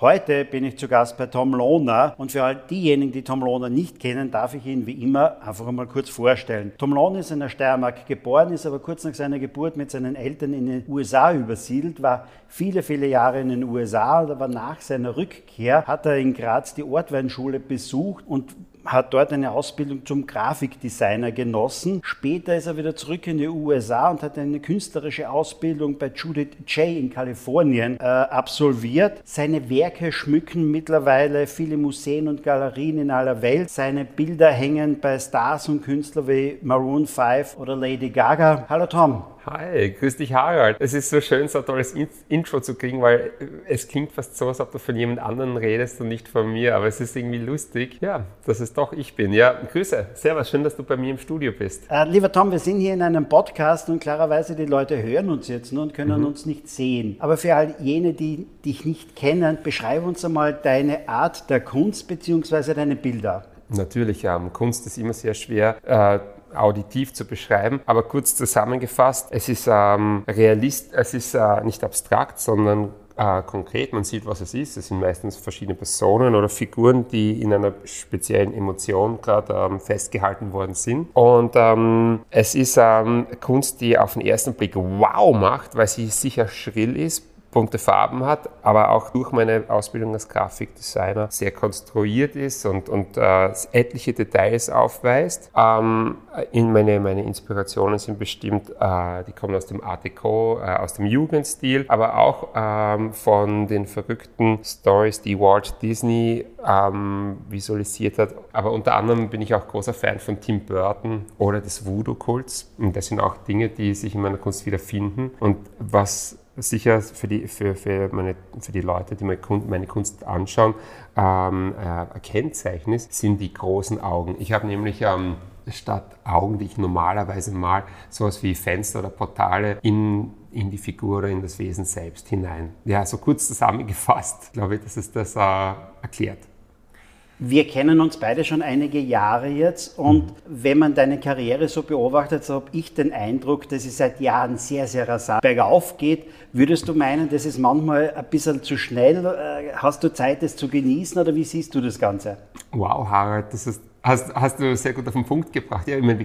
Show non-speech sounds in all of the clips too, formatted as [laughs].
Heute bin ich zu Gast bei Tom Lohner und für all diejenigen, die Tom Lohner nicht kennen, darf ich ihn wie immer einfach einmal kurz vorstellen. Tom Lohner ist in der Steiermark geboren, ist aber kurz nach seiner Geburt mit seinen Eltern in den USA übersiedelt, war viele, viele Jahre in den USA aber nach seiner Rückkehr hat er in Graz die Ortweinschule besucht und hat dort eine Ausbildung zum Grafikdesigner genossen. Später ist er wieder zurück in die USA und hat eine künstlerische Ausbildung bei Judith J. in Kalifornien äh, absolviert. Seine Werke schmücken mittlerweile viele Museen und Galerien in aller Welt. Seine Bilder hängen bei Stars und Künstlern wie Maroon 5 oder Lady Gaga. Hallo Tom. Hi, grüß dich Harald. Es ist so schön, so ein tolles Intro zu kriegen, weil es klingt fast so, als ob du von jemand anderem redest und nicht von mir, aber es ist irgendwie lustig, ja, dass es doch ich bin. Ja, Grüße, servus, schön, dass du bei mir im Studio bist. Äh, lieber Tom, wir sind hier in einem Podcast und klarerweise die Leute hören uns jetzt nur und können mhm. uns nicht sehen. Aber für all jene, die dich nicht kennen, beschreibe uns einmal deine Art der Kunst bzw. deine Bilder. Natürlich, ja, Kunst ist immer sehr schwer. Äh, auditiv zu beschreiben. Aber kurz zusammengefasst, es ist ähm, realist, es ist äh, nicht abstrakt, sondern äh, konkret. Man sieht, was es ist. Es sind meistens verschiedene Personen oder Figuren, die in einer speziellen Emotion gerade ähm, festgehalten worden sind. Und ähm, es ist ähm, Kunst, die auf den ersten Blick wow macht, weil sie sicher schrill ist, bunte Farben hat, aber auch durch meine Ausbildung als Grafikdesigner sehr konstruiert ist und, und äh, etliche Details aufweist. Ähm, in meine, meine Inspirationen sind bestimmt, äh, die kommen aus dem Art Deco, äh, aus dem Jugendstil, aber auch ähm, von den verrückten Stories, die Walt Disney ähm, visualisiert hat. Aber unter anderem bin ich auch großer Fan von Tim Burton oder des Voodoo-Kults. Und das sind auch Dinge, die sich in meiner Kunst wiederfinden. Und was sicher für die, für, für, meine, für die Leute, die meine Kunst anschauen, ähm, äh, ein Kennzeichen sind die großen Augen. Ich habe nämlich ähm, statt Augen, die ich normalerweise mal, sowas wie Fenster oder Portale in, in die Figur oder in das Wesen selbst hinein. Ja, so kurz zusammengefasst, [laughs] glaube ich, dass es das äh, erklärt. Wir kennen uns beide schon einige Jahre jetzt und mhm. wenn man deine Karriere so beobachtet, so habe ich den Eindruck, dass es seit Jahren sehr, sehr rasant bergauf geht. Würdest du meinen, das ist manchmal ein bisschen zu schnell? Äh, hast du Zeit, das zu genießen oder wie siehst du das Ganze? Wow, Harald, das ist Hast, hast, du sehr gut auf den Punkt gebracht. Ja, ich, meine,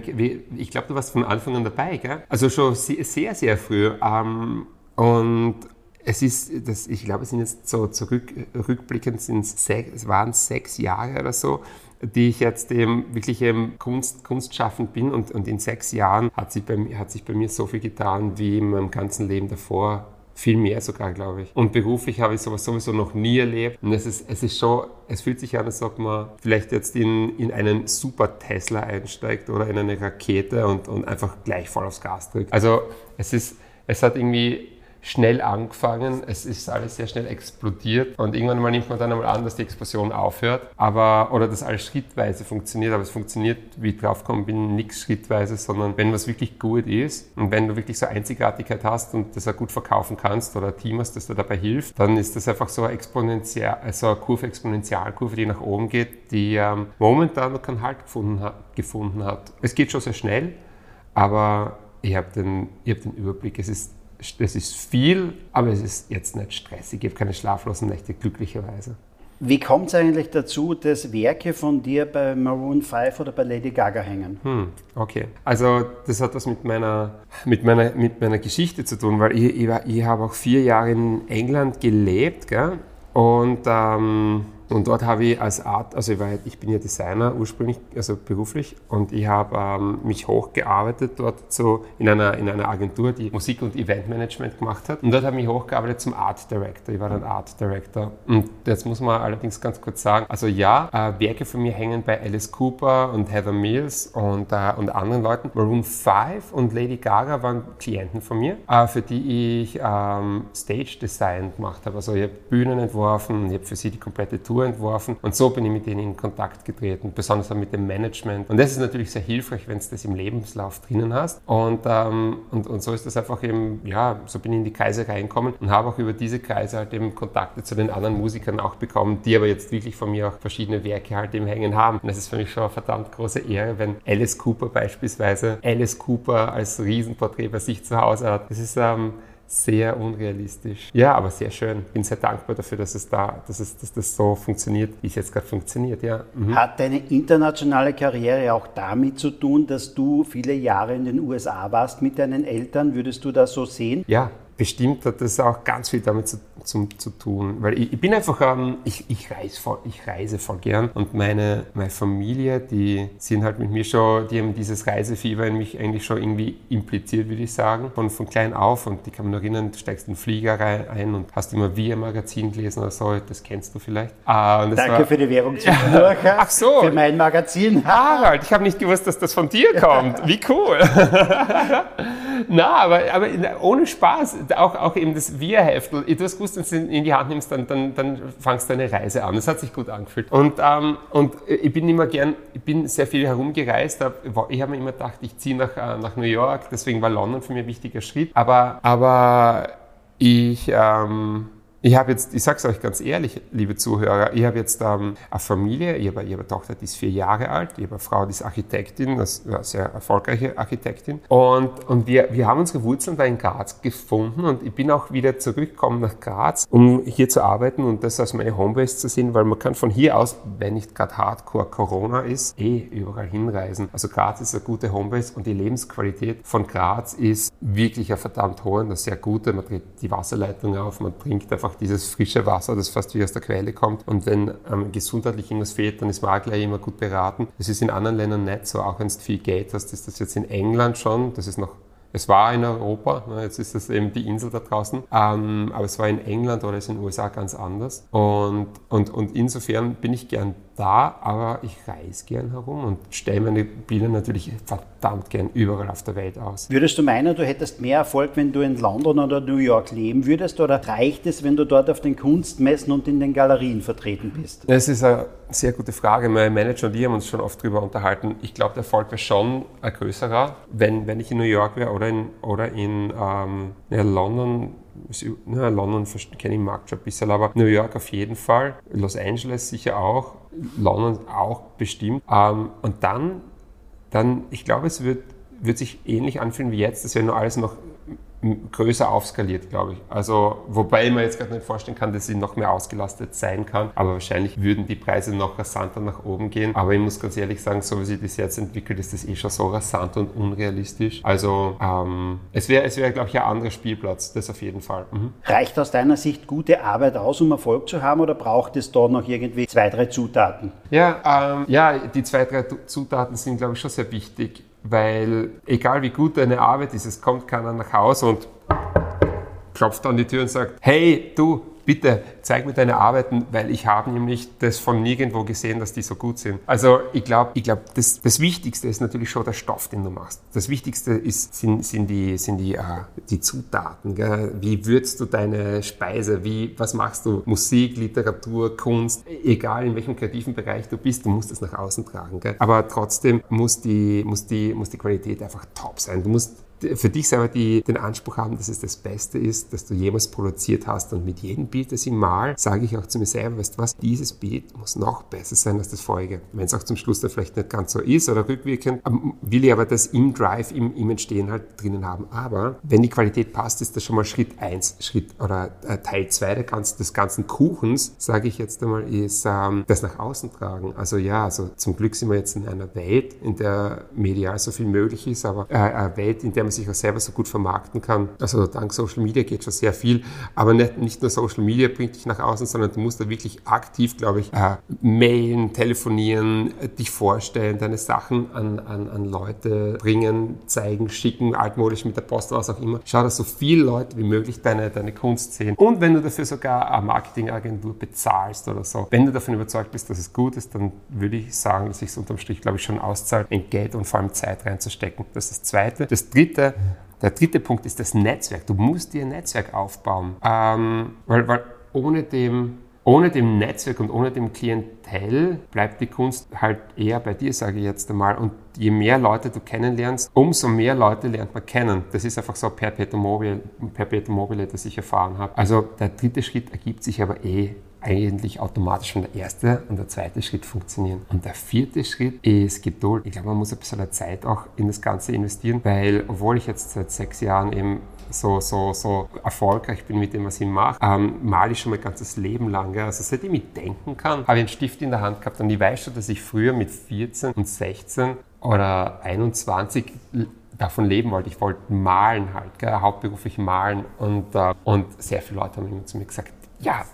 ich glaube, du warst von Anfang an dabei, gell? Also schon sehr, sehr früh. Ähm, und es ist, das, ich glaube, es sind jetzt so zurück, rückblickend sind es waren sechs Jahre oder so, die ich jetzt eben wirklich eben Kunst, kunstschaffend bin und, und in sechs Jahren hat sich, bei, hat sich bei mir so viel getan wie in meinem ganzen Leben davor. Viel mehr sogar, glaube ich. Und beruflich habe ich sowas sowieso noch nie erlebt. Und es ist, es ist schon, es fühlt sich an, als ob man vielleicht jetzt in, in einen super Tesla einsteigt oder in eine Rakete und, und einfach gleich voll aufs Gas drückt. Also es ist, es hat irgendwie schnell angefangen, es ist alles sehr schnell explodiert. Und irgendwann mal nimmt man dann einmal an, dass die Explosion aufhört, aber oder dass alles schrittweise funktioniert, aber es funktioniert, wie ich draufgekommen bin, nichts schrittweise, sondern wenn was wirklich gut ist und wenn du wirklich so Einzigartigkeit hast und das auch gut verkaufen kannst oder ein Team hast, das dir dabei hilft, dann ist das einfach so eine Exponential, also eine Kurve, Exponentialkurve, die nach oben geht, die ähm, momentan noch keinen Halt gefunden hat, gefunden hat. Es geht schon sehr schnell, aber ich habe den, hab den Überblick, es ist das ist viel, aber es ist jetzt nicht stressig. Ich habe keine schlaflosen Nächte, glücklicherweise. Wie kommt es eigentlich dazu, dass Werke von dir bei Maroon 5 oder bei Lady Gaga hängen? Hm, okay. Also das hat was mit meiner, mit meiner, mit meiner Geschichte zu tun, weil ich, ich, ich habe auch vier Jahre in England gelebt gell? und ähm, und dort habe ich als Art, also ich, war, ich bin ja Designer ursprünglich, also beruflich, und ich habe ähm, mich hochgearbeitet dort so in einer, in einer Agentur, die Musik- und Eventmanagement gemacht hat. Und dort habe ich mich hochgearbeitet zum Art Director. Ich war dann Art Director. Und jetzt muss man allerdings ganz kurz sagen, also ja, äh, Werke von mir hängen bei Alice Cooper und Heather Mills und, äh, und anderen Leuten. Maroon 5 und Lady Gaga waren Klienten von mir, äh, für die ich ähm, Stage Design gemacht habe. Also ich habe Bühnen entworfen, ich habe für sie die komplette Tour Agentur entworfen und so bin ich mit denen in Kontakt getreten, besonders auch mit dem Management. Und das ist natürlich sehr hilfreich, wenn du das im Lebenslauf drinnen hast. Und, ähm, und, und so ist das einfach eben, ja, so bin ich in die Kreise reinkommen und habe auch über diese Kreise halt eben Kontakte zu den anderen Musikern auch bekommen, die aber jetzt wirklich von mir auch verschiedene Werke halt eben hängen haben. Und das ist für mich schon eine verdammt große Ehre, wenn Alice Cooper beispielsweise Alice Cooper als Riesenporträt bei sich zu Hause hat. Das ist ähm, sehr unrealistisch. Ja, aber sehr schön. Bin sehr dankbar dafür, dass es da, dass, es, dass das so funktioniert, wie es jetzt gerade funktioniert. Ja. Mhm. Hat deine internationale Karriere auch damit zu tun, dass du viele Jahre in den USA warst mit deinen Eltern? Würdest du das so sehen? Ja, bestimmt hat das auch ganz viel damit zu, zum, zu tun. Weil ich, ich bin einfach, ähm, ich, ich, reise voll, ich reise voll gern und meine, meine Familie, die sind halt mit mir schon, die haben dieses Reisefieber in mich eigentlich schon irgendwie impliziert, würde ich sagen, von, von klein auf und die kann man noch erinnern, du steigst in den Flieger rein ein und hast immer wie ein Magazin gelesen oder so, das kennst du vielleicht. Ah, Danke war, für die Werbung zu [laughs] Ach so. Für mein Magazin. [laughs] Harald, ich habe nicht gewusst, dass das von dir kommt. Wie cool. [laughs] Na, aber, aber ohne Spaß auch, auch eben das Wir-Heftel, du hast gewusst, wenn du es in die Hand nimmst, dann, dann, dann fangst du eine Reise an. Das hat sich gut angefühlt. Und, ähm, und ich bin immer gern, ich bin sehr viel herumgereist. Ich habe mir immer gedacht, ich ziehe nach, äh, nach New York, deswegen war London für mich ein wichtiger Schritt. Aber, aber ich, ähm, ich habe jetzt, ich sage es euch ganz ehrlich, liebe Zuhörer, ich habe jetzt ähm, eine Familie, ich habe, ich eine Tochter, die ist vier Jahre alt, ich habe eine Frau, die ist Architektin, eine sehr erfolgreiche Architektin. Und, und wir, wir haben unsere Wurzeln da in Graz gefunden und ich bin auch wieder zurückgekommen nach Graz, um hier zu arbeiten und das als meine Homebase zu sehen, weil man kann von hier aus, wenn nicht gerade Hardcore Corona ist, eh überall hinreisen. Also Graz ist eine gute Homebase und die Lebensqualität von Graz ist wirklich eine verdammt hohe, eine sehr gute. Man dreht die Wasserleitung auf, man trinkt einfach einfach dieses frische Wasser, das fast wie aus der Quelle kommt. Und wenn ähm, gesundheitlich irgendwas fehlt, dann ist man auch gleich immer gut beraten. Das ist in anderen Ländern nicht so. Auch wenn du viel Geld hast, ist das jetzt in England schon. Das ist noch es war in Europa, ne, jetzt ist das eben die Insel da draußen, ähm, aber es war in England oder ist in den USA ganz anders. Und, und, und insofern bin ich gern da, aber ich reise gern herum und stelle meine Bilder natürlich verdammt gern überall auf der Welt aus. Würdest du meinen, du hättest mehr Erfolg, wenn du in London oder New York leben würdest, oder reicht es, wenn du dort auf den Kunstmessen und in den Galerien vertreten bist? Das ist eine sehr gute Frage. Mein Manager und ich haben uns schon oft darüber unterhalten. Ich glaube, der Erfolg wäre schon ein größerer, wenn, wenn ich in New York wäre oder in, oder in ähm, ja, London ja, London kenne ich Markt schon ein bisschen, aber New York auf jeden Fall, Los Angeles sicher auch, London auch bestimmt. Ähm, und dann, dann, ich glaube, es wird, wird sich ähnlich anfühlen wie jetzt, das wäre nur alles noch größer aufskaliert, glaube ich. Also, wobei man jetzt gerade nicht vorstellen kann, dass sie noch mehr ausgelastet sein kann, aber wahrscheinlich würden die Preise noch rasanter nach oben gehen. Aber ich muss ganz ehrlich sagen, so wie sich das jetzt entwickelt, ist das eh schon so rasant und unrealistisch. Also, ähm, es wäre, es wäre, glaube ich, ein anderer Spielplatz, das auf jeden Fall. Mhm. Reicht aus deiner Sicht gute Arbeit aus, um Erfolg zu haben, oder braucht es da noch irgendwie zwei, drei Zutaten? Ja, ähm, ja, die zwei, drei Zutaten sind, glaube ich, schon sehr wichtig weil egal wie gut deine Arbeit ist, es kommt keiner nach Hause und klopft an die Tür und sagt, hey du, bitte zeig mir deine Arbeiten, weil ich habe nämlich das von nirgendwo gesehen, dass die so gut sind. Also ich glaube, ich glaub, das, das Wichtigste ist natürlich schon der Stoff, den du machst. Das Wichtigste ist, sind, sind die, sind die, äh, die Zutaten. Gell? Wie würzt du deine Speise? Wie, was machst du? Musik, Literatur, Kunst, egal in welchem kreativen Bereich du bist, du musst es nach außen tragen. Gell? Aber trotzdem muss die, muss, die, muss die Qualität einfach top sein. Du musst für dich selber die, den Anspruch haben, dass es das Beste ist, das du jemals produziert hast. Und mit jedem Bild, das ich mal, sage ich auch zu mir selber, weißt du was, dieses Bild muss noch besser sein als das vorige. Wenn es auch zum Schluss dann vielleicht nicht ganz so ist oder rückwirkend, ähm, will ich aber das im Drive, im, im Entstehen halt drinnen haben. Aber wenn die Qualität passt, ist das schon mal Schritt 1, Schritt oder äh, Teil 2 des ganzen Kuchens, sage ich jetzt einmal, ist ähm, das nach außen tragen. Also ja, also zum Glück sind wir jetzt in einer Welt, in der medial so viel möglich ist, aber äh, eine Welt, in der man sich auch selber so gut vermarkten kann. Also dank Social Media geht schon sehr viel, aber nicht, nicht nur Social Media bringt dich nach außen, sondern du musst da wirklich aktiv, glaube ich, äh, mailen, telefonieren, äh, dich vorstellen, deine Sachen an, an, an Leute bringen, zeigen, schicken, altmodisch mit der Post, was auch immer. Schau, dass so viele Leute wie möglich deine, deine Kunst sehen. Und wenn du dafür sogar eine Marketingagentur bezahlst oder so, wenn du davon überzeugt bist, dass es gut ist, dann würde ich sagen, dass sich es unterm Strich, glaube ich, schon auszahlt, in Geld und vor allem Zeit reinzustecken. Das ist das Zweite. Das Dritte, dritte, der dritte Punkt ist das Netzwerk. Du musst dir ein Netzwerk aufbauen, ähm, weil, weil ohne dem ohne dem Netzwerk und ohne dem Klientel bleibt die Kunst halt eher bei dir, sage ich jetzt einmal. Und je mehr Leute du kennenlernst, umso mehr Leute lernt man kennen. Das ist einfach so Perpetuum mobile, Perpetuum mobile das ich erfahren habe. Also der dritte Schritt ergibt sich aber eh eigentlich automatisch, wenn der erste und der zweite Schritt funktionieren. Und der vierte Schritt ist Geduld. Ich glaube, man muss ein bisschen Zeit auch in das Ganze investieren, weil obwohl ich jetzt seit sechs Jahren eben so, so, so erfolgreich bin mit dem, was ich mache, ähm, male ich schon mein ganzes Leben lang. Also seitdem ich denken kann, habe ich einen Stift in der Hand gehabt und ich weiß schon, dass ich früher mit 14 und 16 oder 21 davon leben wollte. Ich wollte malen halt, gell, hauptberuflich malen und, äh, und sehr viele Leute haben immer zu mir gesagt, ja,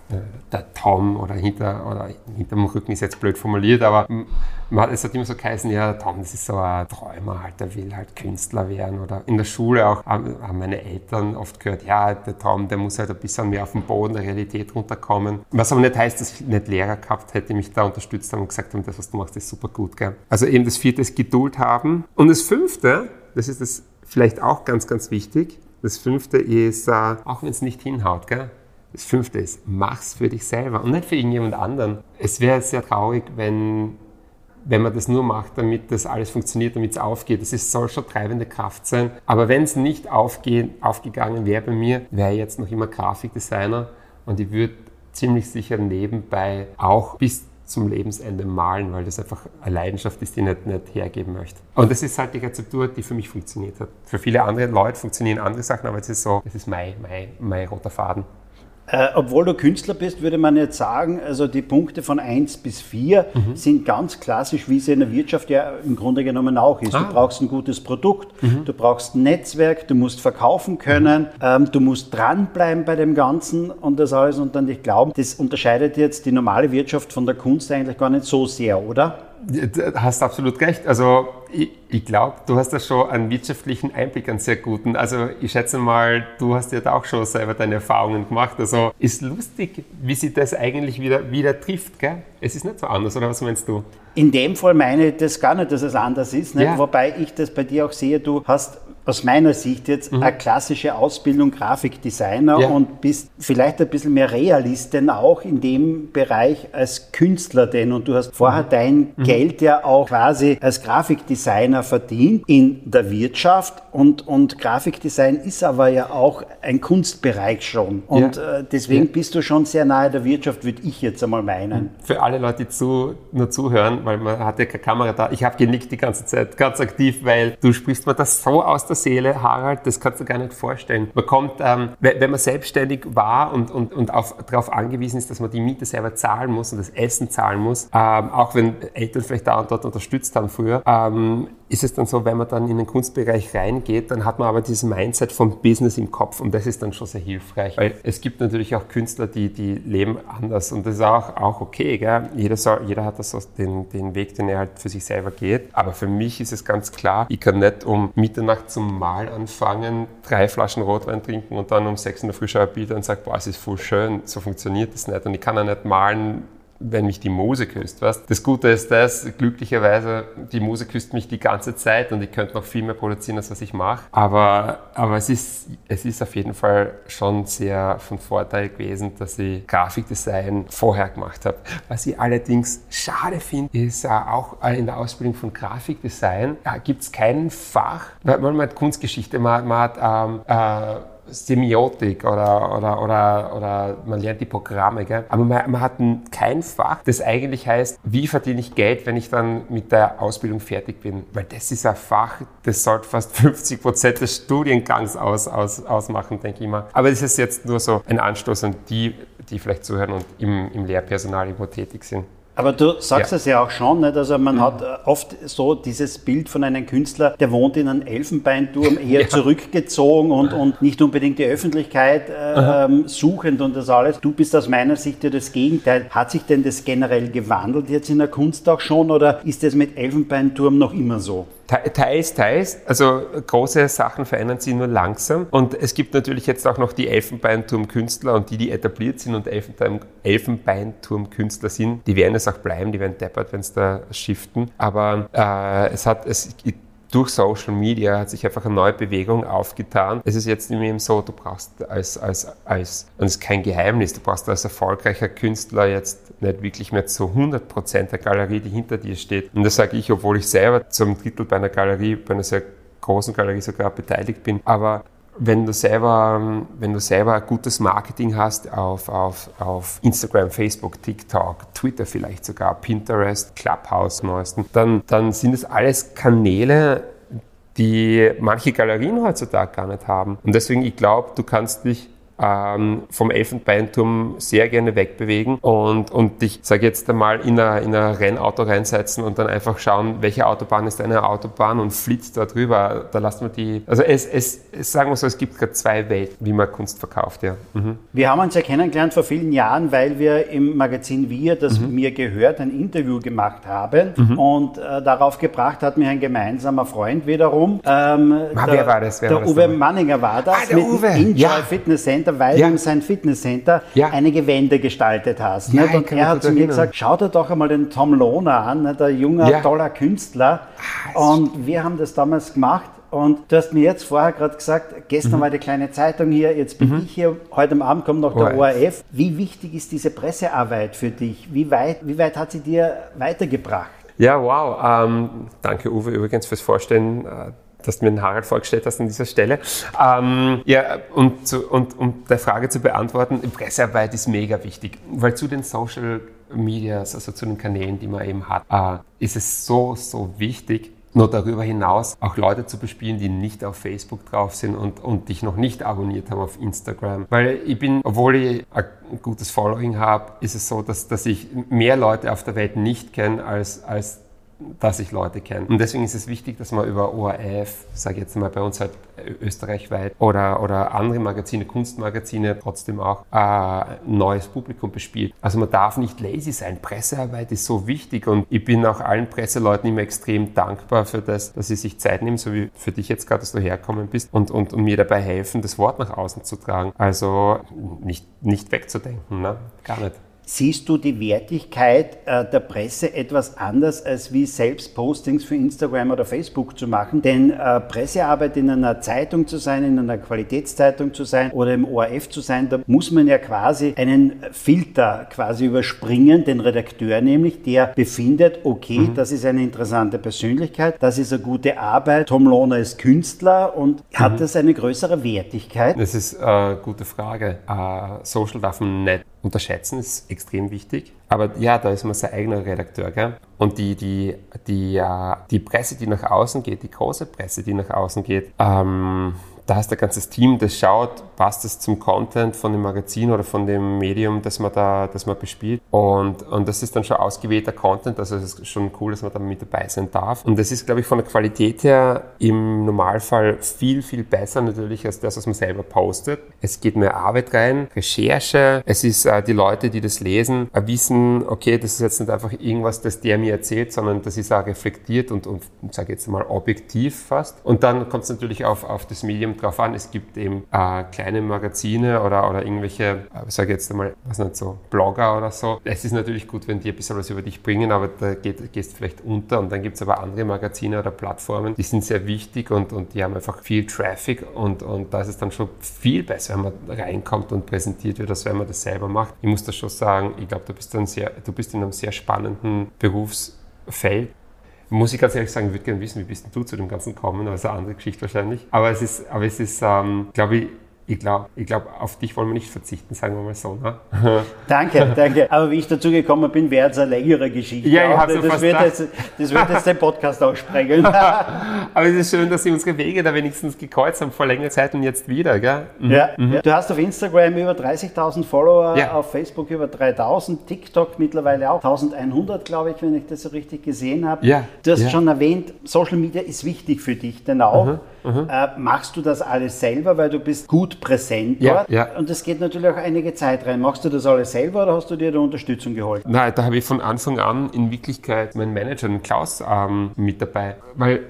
der Tom oder hinter oder hinterm Rücken ist jetzt blöd formuliert, aber man, es hat immer so geheißen, ja, Tom, das ist so ein Träumer halt, der will halt Künstler werden oder in der Schule auch haben meine Eltern oft gehört, ja, der Tom, der muss halt ein bisschen mehr auf den Boden der Realität runterkommen. Was aber nicht heißt, dass ich nicht Lehrer gehabt hätte, die mich da unterstützt haben und gesagt haben, das, was du machst, ist super gut, gell? Also eben das vierte ist Geduld haben und das fünfte, das ist das vielleicht auch ganz, ganz wichtig, das fünfte ist, äh, auch wenn es nicht hinhaut, gell? Das fünfte ist, mach's für dich selber und nicht für irgendjemand anderen. Es wäre sehr traurig, wenn, wenn man das nur macht, damit das alles funktioniert, damit es aufgeht. Das ist, soll schon treibende Kraft sein. Aber wenn es nicht aufgehen, aufgegangen wäre bei mir, wäre ich jetzt noch immer Grafikdesigner und ich würde ziemlich sicher nebenbei auch bis zum Lebensende malen, weil das einfach eine Leidenschaft ist, die ich nicht, nicht hergeben möchte. Und das ist halt die Rezeptur, die für mich funktioniert hat. Für viele andere Leute funktionieren andere Sachen, aber es ist so, das ist mein, mein, mein roter Faden. Äh, obwohl du Künstler bist, würde man jetzt sagen, also die Punkte von 1 bis 4 mhm. sind ganz klassisch, wie es in der Wirtschaft ja im Grunde genommen auch ist. Ah. Du brauchst ein gutes Produkt, mhm. du brauchst ein Netzwerk, du musst verkaufen können, mhm. ähm, du musst dranbleiben bei dem Ganzen und das alles. Und dann, ich glaube, das unterscheidet jetzt die normale Wirtschaft von der Kunst eigentlich gar nicht so sehr, oder? Du hast absolut recht. Also ich, ich glaube, du hast da schon einen wirtschaftlichen Einblick, einen sehr guten. Also ich schätze mal, du hast ja da auch schon selber deine Erfahrungen gemacht. Also ist lustig, wie sich das eigentlich wieder, wieder trifft. Gell? Es ist nicht so anders, oder was meinst du? In dem Fall meine ich das gar nicht, dass es anders ist. Ja. Wobei ich das bei dir auch sehe, du hast aus meiner Sicht jetzt mhm. eine klassische Ausbildung Grafikdesigner ja. und bist vielleicht ein bisschen mehr Realist denn auch in dem Bereich als Künstler denn. Und du hast vorher mhm. dein mhm. Geld ja auch quasi als Grafikdesigner verdient in der Wirtschaft und, und Grafikdesign ist aber ja auch ein Kunstbereich schon. Und ja. äh, deswegen ja. bist du schon sehr nahe der Wirtschaft, würde ich jetzt einmal meinen. Für alle Leute, die zu, nur zuhören, weil man hat ja keine Kamera da, ich habe genickt die ganze Zeit, ganz aktiv, weil du sprichst mir das so aus der Seele, Harald, das kannst du gar nicht vorstellen. Man kommt, ähm, wenn man selbstständig war und, und, und auf, darauf angewiesen ist, dass man die Miete selber zahlen muss und das Essen zahlen muss, ähm, auch wenn Eltern vielleicht da und dort unterstützt haben früher, ähm, ist es dann so, wenn man dann in den Kunstbereich reingeht, dann hat man aber dieses Mindset vom Business im Kopf und das ist dann schon sehr hilfreich. Weil es gibt natürlich auch Künstler, die, die leben anders und das ist auch, auch okay. Gell? Jeder, soll, jeder hat das so den, den Weg, den er halt für sich selber geht. Aber für mich ist es ganz klar, ich kann nicht um Mitternacht zum Mahl anfangen, drei Flaschen Rotwein trinken und dann um sechs in der Früh schaue ich Bilder und sage, boah, es ist voll schön. So funktioniert das nicht. Und ich kann ja nicht malen, wenn mich die Muse küsst. Weißt? Das Gute ist das, glücklicherweise, die Muse küsst mich die ganze Zeit und ich könnte noch viel mehr produzieren, als was ich mache. Aber, aber es, ist, es ist auf jeden Fall schon sehr von Vorteil gewesen, dass ich Grafikdesign vorher gemacht habe. Was ich allerdings schade finde, ist auch in der Ausbildung von Grafikdesign gibt es kein Fach, weil man hat Kunstgeschichte, man, man hat ähm, äh, Semiotik oder, oder, oder, oder man lernt die Programme, gell? aber man, man hat kein Fach, das eigentlich heißt, wie verdiene ich Geld, wenn ich dann mit der Ausbildung fertig bin. Weil das ist ein Fach, das sollte fast [laughs] 50 Prozent des Studiengangs aus, aus, ausmachen, denke ich mal. Aber das ist jetzt nur so ein Anstoß an die, die vielleicht zuhören und im, im Lehrpersonal irgendwo tätig sind. Aber du sagst ja. es ja auch schon, nicht? also man mhm. hat äh, oft so dieses Bild von einem Künstler, der wohnt in einem Elfenbeinturm, eher [laughs] ja. zurückgezogen und, und nicht unbedingt die Öffentlichkeit äh, ähm, suchend und das alles. Du bist aus meiner Sicht ja das Gegenteil. Hat sich denn das generell gewandelt jetzt in der Kunst auch schon oder ist das mit Elfenbeinturm noch immer so? Teils, teils. Also große Sachen verändern sich nur langsam. Und es gibt natürlich jetzt auch noch die Elfenbeinturm-Künstler und die, die etabliert sind und Elfenbeinturm-Künstler sind, die werden es auch bleiben, die werden deppert, wenn es da shiften. Aber äh, es hat, es, durch Social Media hat sich einfach eine neue Bewegung aufgetan. Es ist jetzt eben so, du brauchst als, als, als, und es ist kein Geheimnis, du brauchst als erfolgreicher Künstler jetzt nicht wirklich mehr zu 100 Prozent der Galerie, die hinter dir steht. Und das sage ich, obwohl ich selber zum Drittel bei einer Galerie, bei einer sehr großen Galerie sogar beteiligt bin. Aber wenn du selber, wenn du selber gutes Marketing hast auf, auf, auf Instagram, Facebook, TikTok, Twitter vielleicht sogar, Pinterest, Clubhouse neuesten, dann, dann sind es alles Kanäle, die manche Galerien heutzutage gar nicht haben. Und deswegen, ich glaube, du kannst dich ähm, vom Elfenbeinturm sehr gerne wegbewegen und, und dich, sage jetzt einmal, in ein, in ein Rennauto reinsetzen und dann einfach schauen, welche Autobahn ist eine Autobahn und flitzt da drüber. Da lassen wir die, also es, es, es sagen wir so, es gibt gerade zwei Welten, wie man Kunst verkauft, ja. Mhm. Wir haben uns ja kennengelernt vor vielen Jahren, weil wir im Magazin Wir, das mhm. mir gehört, ein Interview gemacht haben mhm. und äh, darauf gebracht hat mir ein gemeinsamer Freund wiederum. Ähm, ah, der, wer war das? Wer der war das Uwe? Manninger war das ah, mit Uwe. Enjoy ja. Fitness Center Center, weil ja. du in sein Fitnesscenter ja. einige Wände gestaltet hast. Ja, und er hat zu mir gesagt, schau dir doch einmal den Tom Lohner an, ne, der junger, ja. toller Künstler. Ah, und wir haben das damals gemacht. Und du hast mir jetzt vorher gerade gesagt, gestern mhm. war die kleine Zeitung hier, jetzt bin mhm. ich hier, heute am Abend kommt noch der ORF. ORF. Wie wichtig ist diese Pressearbeit für dich? Wie weit, wie weit hat sie dir weitergebracht? Ja, wow. Ähm, danke Uwe übrigens fürs Vorstellen äh, dass du mir den Harald vorgestellt hast an dieser Stelle. Ähm, ja, und, zu, und um der Frage zu beantworten, Pressearbeit ist mega wichtig, weil zu den Social Medias, also zu den Kanälen, die man eben hat, äh, ist es so, so wichtig, nur darüber hinaus auch Leute zu bespielen, die nicht auf Facebook drauf sind und, und dich noch nicht abonniert haben auf Instagram. Weil ich bin, obwohl ich ein gutes Following habe, ist es so, dass, dass ich mehr Leute auf der Welt nicht kenne als, als dass ich Leute kenne. Und deswegen ist es wichtig, dass man über ORF, sage ich jetzt mal bei uns halt österreichweit, oder, oder andere Magazine, Kunstmagazine trotzdem auch äh, neues Publikum bespielt. Also man darf nicht lazy sein. Pressearbeit ist so wichtig und ich bin auch allen Presseleuten immer extrem dankbar für das, dass sie sich Zeit nehmen, so wie für dich jetzt gerade, dass du herkommen bist und, und, und mir dabei helfen, das Wort nach außen zu tragen. Also nicht, nicht wegzudenken, ne? gar nicht. Siehst du die Wertigkeit äh, der Presse etwas anders, als wie selbst Postings für Instagram oder Facebook zu machen? Denn äh, Pressearbeit in einer Zeitung zu sein, in einer Qualitätszeitung zu sein oder im ORF zu sein, da muss man ja quasi einen Filter quasi überspringen, den Redakteur nämlich, der befindet, okay, mhm. das ist eine interessante Persönlichkeit, das ist eine gute Arbeit, Tom Lohner ist Künstler und mhm. hat das eine größere Wertigkeit? Das ist eine gute Frage. Uh, Social darf man nicht unterschätzen, ist extrem wichtig. Aber ja, da ist man sein eigener Redakteur. Gell? Und die, die, die, äh, die Presse, die nach außen geht, die große Presse, die nach außen geht, ähm, da hast du ein ganzes Team, das schaut, passt das zum Content von dem Magazin oder von dem Medium, das man da, das man bespielt. Und, und das ist dann schon ausgewählter Content, also es ist schon cool, dass man da mit dabei sein darf. Und das ist, glaube ich, von der Qualität her im Normalfall viel, viel besser natürlich als das, was man selber postet. Es geht mehr Arbeit rein, Recherche. Es ist äh, die Leute, die das lesen, äh, wissen, okay, das ist jetzt nicht einfach irgendwas, das der mir erzählt, sondern das ist auch reflektiert und, und sage jetzt mal objektiv fast. Und dann kommt es natürlich auf, auf das Medium drauf an. Es gibt eben äh, kleine Magazine oder, oder irgendwelche, äh, ich sage jetzt einmal, was nicht so, Blogger oder so. Es ist natürlich gut, wenn die ein bisschen was über dich bringen, aber da geht, gehst vielleicht unter. Und dann gibt es aber andere Magazine oder Plattformen, die sind sehr wichtig und, und die haben einfach viel Traffic und, und da ist es dann schon viel besser, wenn man reinkommt und präsentiert wird, als wenn man das selber macht. Ich muss das schon sagen, ich glaube, du du bist in einem sehr spannenden Berufsfeld muss ich ganz ehrlich sagen, ich würde gerne wissen, wie bist du zu dem Ganzen gekommen, aber das ist eine andere Geschichte wahrscheinlich. Aber es ist, aber es ist, ähm, glaube ich, ich glaube, glaub, auf dich wollen wir nicht verzichten, sagen wir mal so. Ne? [laughs] Danke, danke. Aber wie ich dazu gekommen bin, wäre es eine längere Geschichte. Ja, ich habe das, das, wird jetzt, das wird jetzt den Podcast auch sprengen. [laughs] Aber es ist schön, dass Sie unsere Wege da wenigstens gekreuzt haben, vor längerer Zeit und jetzt wieder. Gell? Mhm. Ja, mhm. Du hast auf Instagram über 30.000 Follower, ja. auf Facebook über 3.000, TikTok mittlerweile auch 1.100, glaube ich, wenn ich das so richtig gesehen habe. Ja. Du hast schon erwähnt, Social Media ist wichtig für dich, denn auch mhm. Mhm. Äh, machst du das alles selber, weil du bist gut präsent ja, dort? Ja. Und es geht natürlich auch einige Zeit rein. Machst du das alles selber oder hast du dir da Unterstützung geholt? Nein, da habe ich von Anfang an in Wirklichkeit meinen Manager, den Klaus, ähm, mit dabei. Weil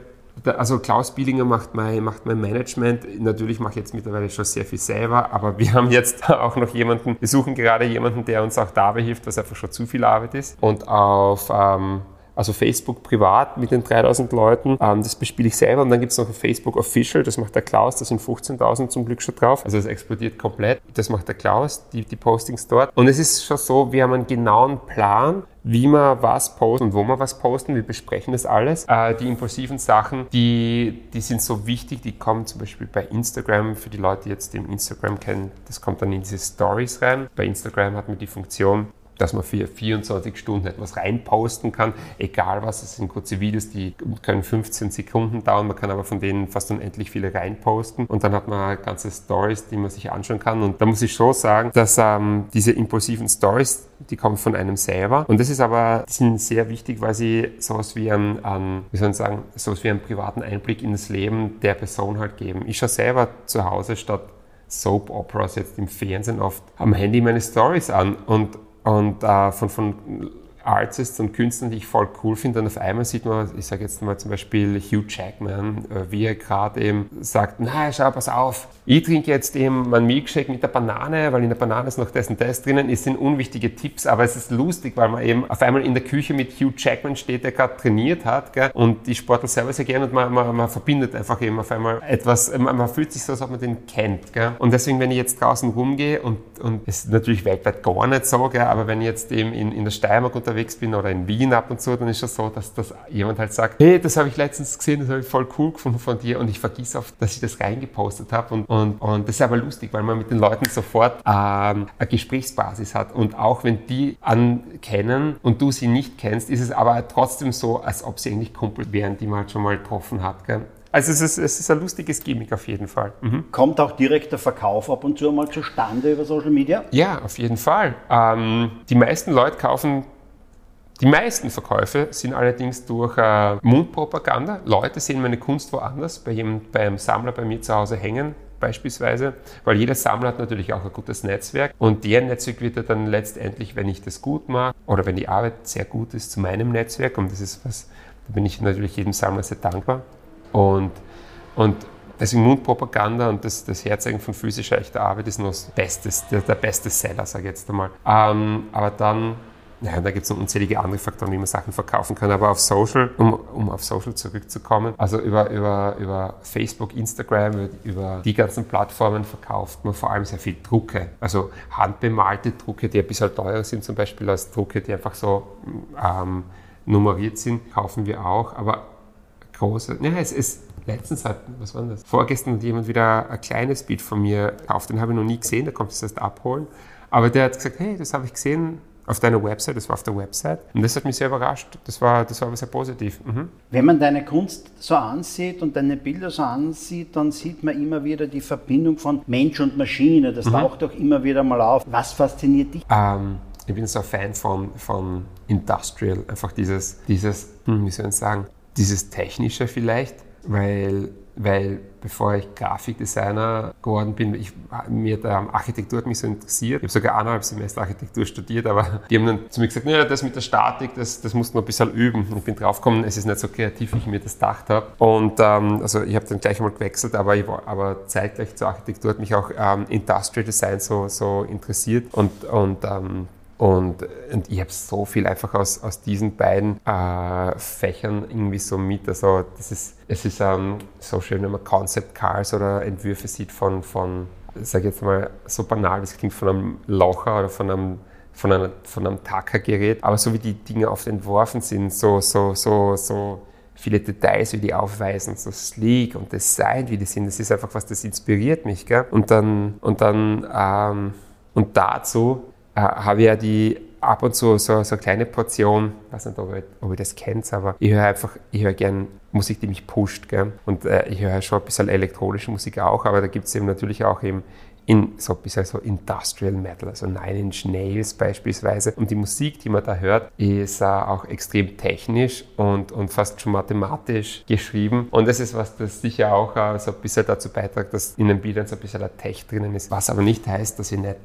also Klaus Bielinger macht mein, macht mein Management. Natürlich mache ich jetzt mittlerweile schon sehr viel selber, aber wir haben jetzt [laughs] auch noch jemanden, wir suchen gerade jemanden, der uns auch dabei hilft, was einfach schon zu viel Arbeit ist. Und auf ähm, also Facebook privat mit den 3000 Leuten, ähm, das bespiele ich selber und dann gibt es noch Facebook Official, das macht der Klaus, da sind 15.000 zum Glück schon drauf, also es explodiert komplett, das macht der Klaus, die, die Postings dort und es ist schon so, wir haben einen genauen Plan, wie man was posten und wo man was posten. Wir besprechen das alles. Äh, die impulsiven Sachen, die, die sind so wichtig, die kommen zum Beispiel bei Instagram, für die Leute, die jetzt den Instagram kennen, das kommt dann in diese Stories rein. Bei Instagram hat man die Funktion, dass man für 24 Stunden etwas reinposten kann, egal was, es sind kurze Videos, die können 15 Sekunden dauern, man kann aber von denen fast unendlich viele reinposten und dann hat man ganze Stories, die man sich anschauen kann und da muss ich schon sagen, dass ähm, diese impulsiven Stories, die kommen von einem selber und das ist aber, die sind sehr wichtig, weil sie sowas wie einen, einen wie soll ich sagen, sowas wie einen privaten Einblick in das Leben der Person halt geben. Ich schaue selber zu Hause statt Soap Operas jetzt im Fernsehen oft am Handy meine Stories an und und äh, von, von Artists und Künstlern, die ich voll cool finde. Und auf einmal sieht man, ich sage jetzt mal zum Beispiel Hugh Jackman, äh, wie er gerade eben sagt, na, schau, pass auf, ich trinke jetzt eben mein Milkshake mit der Banane, weil in der Banane ist noch und das drinnen. Es sind unwichtige Tipps, aber es ist lustig, weil man eben auf einmal in der Küche mit Hugh Jackman steht, der gerade trainiert hat gell? und die Sportler selber sehr gerne und man, man, man, verbindet einfach eben auf einmal etwas, man, man fühlt sich so, als ob man den kennt. Gell? Und deswegen, wenn ich jetzt draußen rumgehe und, und es ist natürlich weltweit gar nicht so, gell? aber wenn ich jetzt eben in, in der Steiermark unterwegs bin oder in Wien ab und zu, dann ist es so, dass, dass jemand halt sagt, hey, das habe ich letztens gesehen, das habe ich voll cool gefunden von dir und ich vergesse oft, dass ich das reingepostet habe und, und und, das ist aber lustig, weil man mit den Leuten sofort ähm, eine Gesprächsbasis hat. Und auch wenn die ankennen und du sie nicht kennst, ist es aber trotzdem so, als ob sie eigentlich Kumpel wären, die man halt schon mal getroffen hat. Gell? Also es ist, es ist ein lustiges Gimmick auf jeden Fall. Mhm. Kommt auch direkt der Verkauf ab und zu einmal zustande über Social Media? Ja, auf jeden Fall. Ähm, die meisten Leute kaufen die meisten Verkäufe sind allerdings durch äh, Mundpropaganda. Leute sehen meine Kunst woanders, bei jedem, beim Sammler bei mir zu Hause hängen beispielsweise, weil jeder Sammler hat natürlich auch ein gutes Netzwerk und deren Netzwerk wird dann letztendlich, wenn ich das gut mache oder wenn die Arbeit sehr gut ist, zu meinem Netzwerk und das ist was, da bin ich natürlich jedem Sammler sehr dankbar und, und Deswegen Mundpropaganda und das, das Herzeigen von physischer echter Arbeit ist nur das Bestes, der, der beste Seller, sage ich jetzt einmal. Ähm, aber dann ja, da gibt es unzählige andere Faktoren, wie man Sachen verkaufen kann. Aber auf Social, um, um auf Social zurückzukommen, also über, über, über Facebook, Instagram, über, die ganzen Plattformen verkauft man vor allem sehr viel Drucke. Also handbemalte Drucke, die ein bisschen teurer sind, zum Beispiel als Drucke, die einfach so ähm, nummeriert sind, kaufen wir auch. Aber große, ja, es ist letztens hat, was war das? Vorgestern hat jemand wieder ein kleines Bild von mir gekauft, den habe ich noch nie gesehen, der kommt es erst abholen. Aber der hat gesagt, hey, das habe ich gesehen, auf deiner Website, das war auf der Website. Und das hat mich sehr überrascht. Das war, das war sehr positiv. Mhm. Wenn man deine Kunst so ansieht und deine Bilder so ansieht, dann sieht man immer wieder die Verbindung von Mensch und Maschine. Das mhm. taucht doch immer wieder mal auf. Was fasziniert dich? Ähm, ich bin so ein Fan von, von Industrial, einfach dieses, dieses, hm, wie soll ich sagen, dieses Technische vielleicht, weil weil bevor ich Grafikdesigner geworden bin, ich, mir der Architektur hat mich so interessiert. Ich habe sogar eineinhalb Semester Architektur studiert, aber [laughs] die haben dann zu mir gesagt, naja, das mit der Statik, das, das musst du noch ein bisschen üben. Und ich bin draufgekommen, es ist nicht so kreativ, wie ich mir das gedacht habe. Und ähm, also ich habe dann gleich einmal gewechselt, aber, ich war, aber zeitgleich zur Architektur hat mich auch ähm, Industrial Design so, so interessiert. Und, und ähm, und, und ich habe so viel einfach aus, aus diesen beiden äh, Fächern irgendwie so mit. Also das ist, es ist ähm, so schön, wenn man Concept Cars oder Entwürfe sieht von, von sage jetzt mal, so banal, das klingt von einem Locher oder von einem von, einer, von einem Tacker-Gerät, aber so wie die Dinge oft entworfen sind, so, so, so, so viele Details, wie die aufweisen, so sleek und Design, wie die sind, das ist einfach was, das inspiriert mich. Gell? Und dann, und dann, ähm, und dazu habe ich ja die ab und zu so, so eine kleine Portion, ich weiß nicht, ob ihr, ob ihr das kennt, aber ich höre einfach, ich höre gern Musik, die mich pusht. Gell? Und äh, ich höre schon ein bisschen elektronische Musik auch, aber da gibt es eben natürlich auch eben in so ein bisschen so Industrial Metal, also Nine Inch Nails beispielsweise. Und die Musik, die man da hört, ist äh, auch extrem technisch und, und fast schon mathematisch geschrieben. Und das ist was, das sicher auch äh, so ein bisschen dazu beiträgt, dass in den Bildern so ein bisschen der Tech drinnen ist. Was aber nicht heißt, dass ich nicht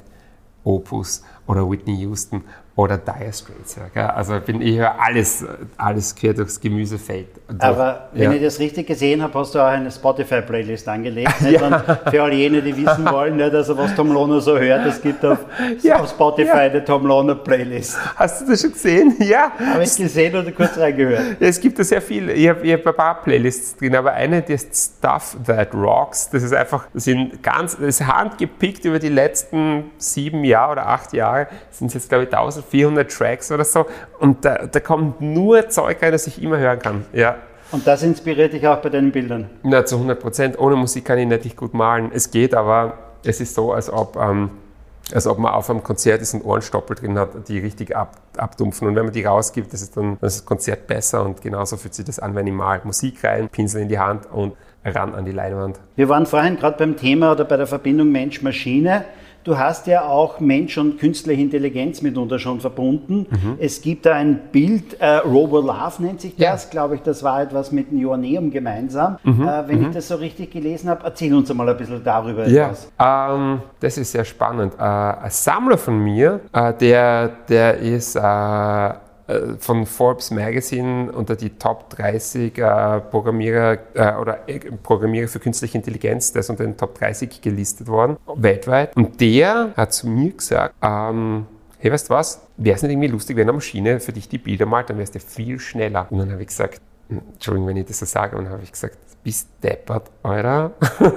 Opus oder Whitney Houston oder Dire Straits. Ja, also bin, ich höre alles, alles quer durchs Gemüsefeld. Durch. Aber wenn ja. ich das richtig gesehen habe, hast du auch eine Spotify-Playlist angelegt. [laughs] ja. für all jene, die wissen wollen, nicht, also was Tom Lohner so hört, es gibt auf, [laughs] auf Spotify eine Tom Lohner Playlist. Hast du das schon gesehen? [laughs] Ja. Habe ich gesehen oder kurz reingehört? es gibt da sehr viel. Ich habe hab ein paar Playlists drin, aber eine, die ist Stuff That Rocks. Das ist einfach, das sind ganz, das ist handgepickt über die letzten sieben Jahre oder acht Jahre. Sind jetzt, glaube ich, 1400 Tracks oder so. Und da, da kommt nur Zeug rein, das ich immer hören kann. Ja. Und das inspiriert dich auch bei deinen Bildern? Na, zu 100 Prozent. Ohne Musik kann ich nicht gut malen. Es geht, aber es ist so, als ob, ähm, als ob man auf einem Konzert diesen Ohrenstoppel drin hat, die richtig ab, abdumpfen. Und wenn man die rausgibt, das ist dann, dann ist das Konzert besser. Und genauso fühlt sich das an, wenn ich mal Musik rein, Pinsel in die Hand und ran an die Leinwand. Wir waren vorhin gerade beim Thema oder bei der Verbindung Mensch-Maschine. Du hast ja auch Mensch und künstliche Intelligenz mitunter schon verbunden. Mhm. Es gibt da ein Bild, äh, Robo-Love nennt sich das, ja. glaube ich, das war etwas mit dem Joanneum gemeinsam. Mhm. Äh, wenn mhm. ich das so richtig gelesen habe, erzähl uns mal ein bisschen darüber ja. etwas. Ähm, das ist sehr spannend. Äh, ein Sammler von mir, äh, der, der ist äh, von Forbes Magazine unter die Top 30 äh, Programmierer äh, oder äh, Programmierer für künstliche Intelligenz, der ist unter den Top 30 gelistet worden, weltweit. Und der hat zu mir gesagt, ähm, hey, weißt du was, wäre es nicht irgendwie lustig, wenn eine Maschine für dich die Bilder malt, dann wärst du viel schneller. Und dann habe ich gesagt, Entschuldigung, wenn ich das so sage, und dann habe ich gesagt, bist deppert, Alter.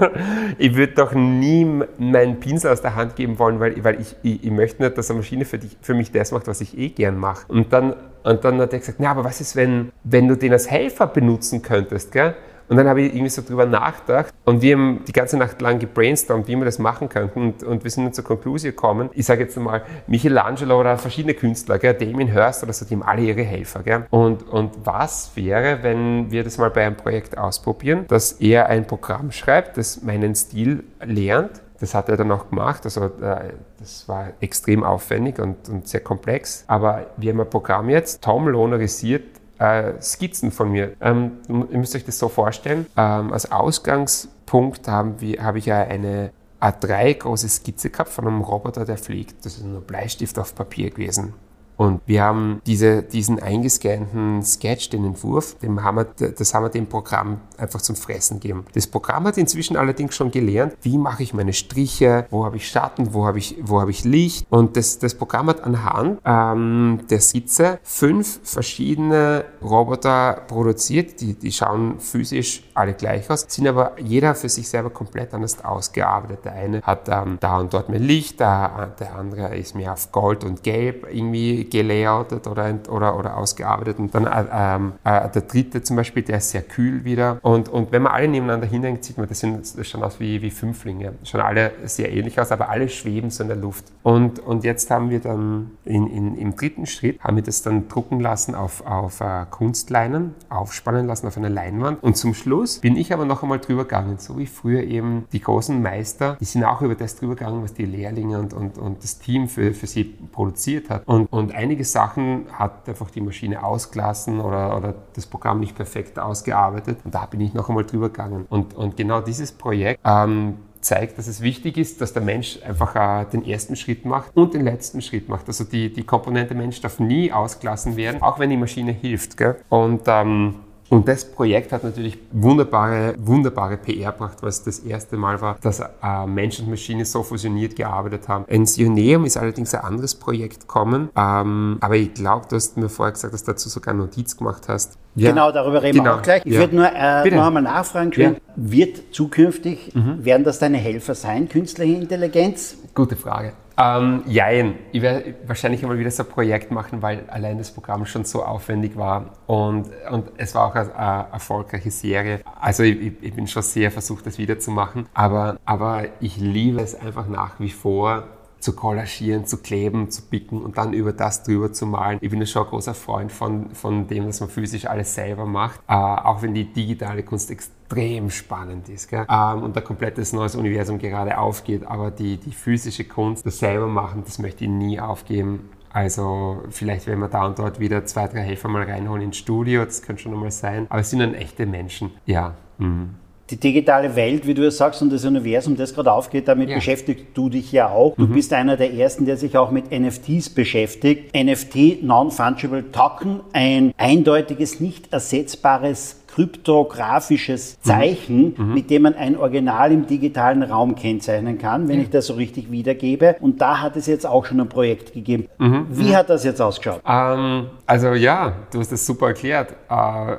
[laughs] ich würde doch nie meinen Pinsel aus der Hand geben wollen, weil, weil ich, ich, ich möchte nicht, dass eine Maschine für, dich, für mich das macht, was ich eh gern mache. Und dann, und dann hat er gesagt, na, aber was ist, wenn, wenn du den als Helfer benutzen könntest, gell? Und dann habe ich irgendwie so drüber nachgedacht und wir haben die ganze Nacht lang gebrainstormt, wie wir das machen könnten und, und wir sind zur Konklusion gekommen. Ich sage jetzt mal, Michelangelo oder verschiedene Künstler, gell, Damien Hirst oder so, die haben alle ihre Helfer. Gell. Und, und was wäre, wenn wir das mal bei einem Projekt ausprobieren, dass er ein Programm schreibt, das meinen Stil lernt, das hat er dann auch gemacht. Also äh, das war extrem aufwendig und, und, sehr komplex. Aber wir haben ein Programm jetzt, Tom lohnarisiert äh, Skizzen von mir. Ähm, ihr müsst euch das so vorstellen. Ähm, als Ausgangspunkt haben wir, habe ich ja eine A3 große Skizze gehabt von einem Roboter, der fliegt. Das ist nur Bleistift auf Papier gewesen. Und wir haben diese, diesen eingescannten Sketch, den Entwurf, den haben wir, das haben wir dem Programm einfach zum Fressen gegeben. Das Programm hat inzwischen allerdings schon gelernt, wie mache ich meine Striche, wo habe ich Schatten, wo habe ich, wo habe ich Licht. Und das, das Programm hat anhand ähm, der Skizze fünf verschiedene Roboter produziert. Die, die schauen physisch alle gleich aus, sind aber jeder für sich selber komplett anders ausgearbeitet. Der eine hat ähm, da und dort mehr Licht, der, der andere ist mehr auf Gold und Gelb irgendwie gelayoutet oder, oder, oder ausgearbeitet. Und dann äh, ähm, äh, der dritte zum Beispiel, der ist sehr kühl wieder. Und, und wenn man alle nebeneinander hinhängt, sieht man, das, sind, das schauen aus wie, wie Fünflinge. Schauen alle sehr ähnlich aus, aber alle schweben so in der Luft. Und, und jetzt haben wir dann in, in, im dritten Schritt, haben wir das dann drucken lassen auf, auf uh, Kunstleinen, aufspannen lassen auf einer Leinwand. Und zum Schluss bin ich aber noch einmal drüber gegangen, so wie früher eben die großen Meister, die sind auch über das drüber gegangen, was die Lehrlinge und, und, und das Team für, für sie produziert hat. Und, und einige Sachen hat einfach die Maschine ausgelassen oder, oder das Programm nicht perfekt ausgearbeitet. Und da bin ich noch einmal drüber gegangen. Und, und genau dieses Projekt ähm, zeigt, dass es wichtig ist, dass der Mensch einfach äh, den ersten Schritt macht und den letzten Schritt macht. Also die, die Komponente Mensch darf nie ausgelassen werden, auch wenn die Maschine hilft. Gell? Und ähm, und das Projekt hat natürlich wunderbare, wunderbare PR gebracht, was das erste Mal war, dass äh, Mensch und Maschine so fusioniert gearbeitet haben. Ins Ioneum ist allerdings ein anderes Projekt gekommen, ähm, aber ich glaube, du hast mir vorher gesagt, dass du dazu sogar eine Notiz gemacht hast. Ja. Genau, darüber reden genau. wir auch gleich. Ich ja. würde nur äh, noch einmal nachfragen können, ja. wird zukünftig, mhm. werden das deine Helfer sein, künstliche Intelligenz? Gute Frage. Ähm, jein. Ich werde wahrscheinlich einmal wieder so ein Projekt machen, weil allein das Programm schon so aufwendig war und, und es war auch eine, eine erfolgreiche Serie. Also ich, ich, bin schon sehr versucht, das wieder zu machen, aber, aber ich liebe es einfach nach wie vor, zu kollagieren, zu kleben, zu picken und dann über das drüber zu malen. Ich bin ja schon ein großer Freund von, von dem, dass man physisch alles selber macht, äh, auch wenn die digitale Kunst extrem spannend ist gell? Ähm, und ein komplettes neues Universum gerade aufgeht, aber die, die physische Kunst, das selber machen, das möchte ich nie aufgeben. Also vielleicht werden wir da und dort wieder zwei, drei Helfer mal reinholen ins Studio, das könnte schon einmal sein, aber es sind dann echte Menschen, ja. Mhm. Die digitale Welt, wie du es sagst, und das Universum, das gerade aufgeht, damit ja. beschäftigst du dich ja auch. Du mhm. bist einer der ersten, der sich auch mit NFTs beschäftigt. NFT, Non-Fungible Token, ein eindeutiges, nicht ersetzbares kryptografisches mhm. Zeichen, mhm. mit dem man ein Original im digitalen Raum kennzeichnen kann, wenn ja. ich das so richtig wiedergebe. Und da hat es jetzt auch schon ein Projekt gegeben. Mhm. Wie hat das jetzt ausgeschaut? Ähm, also ja, du hast das super erklärt. Äh,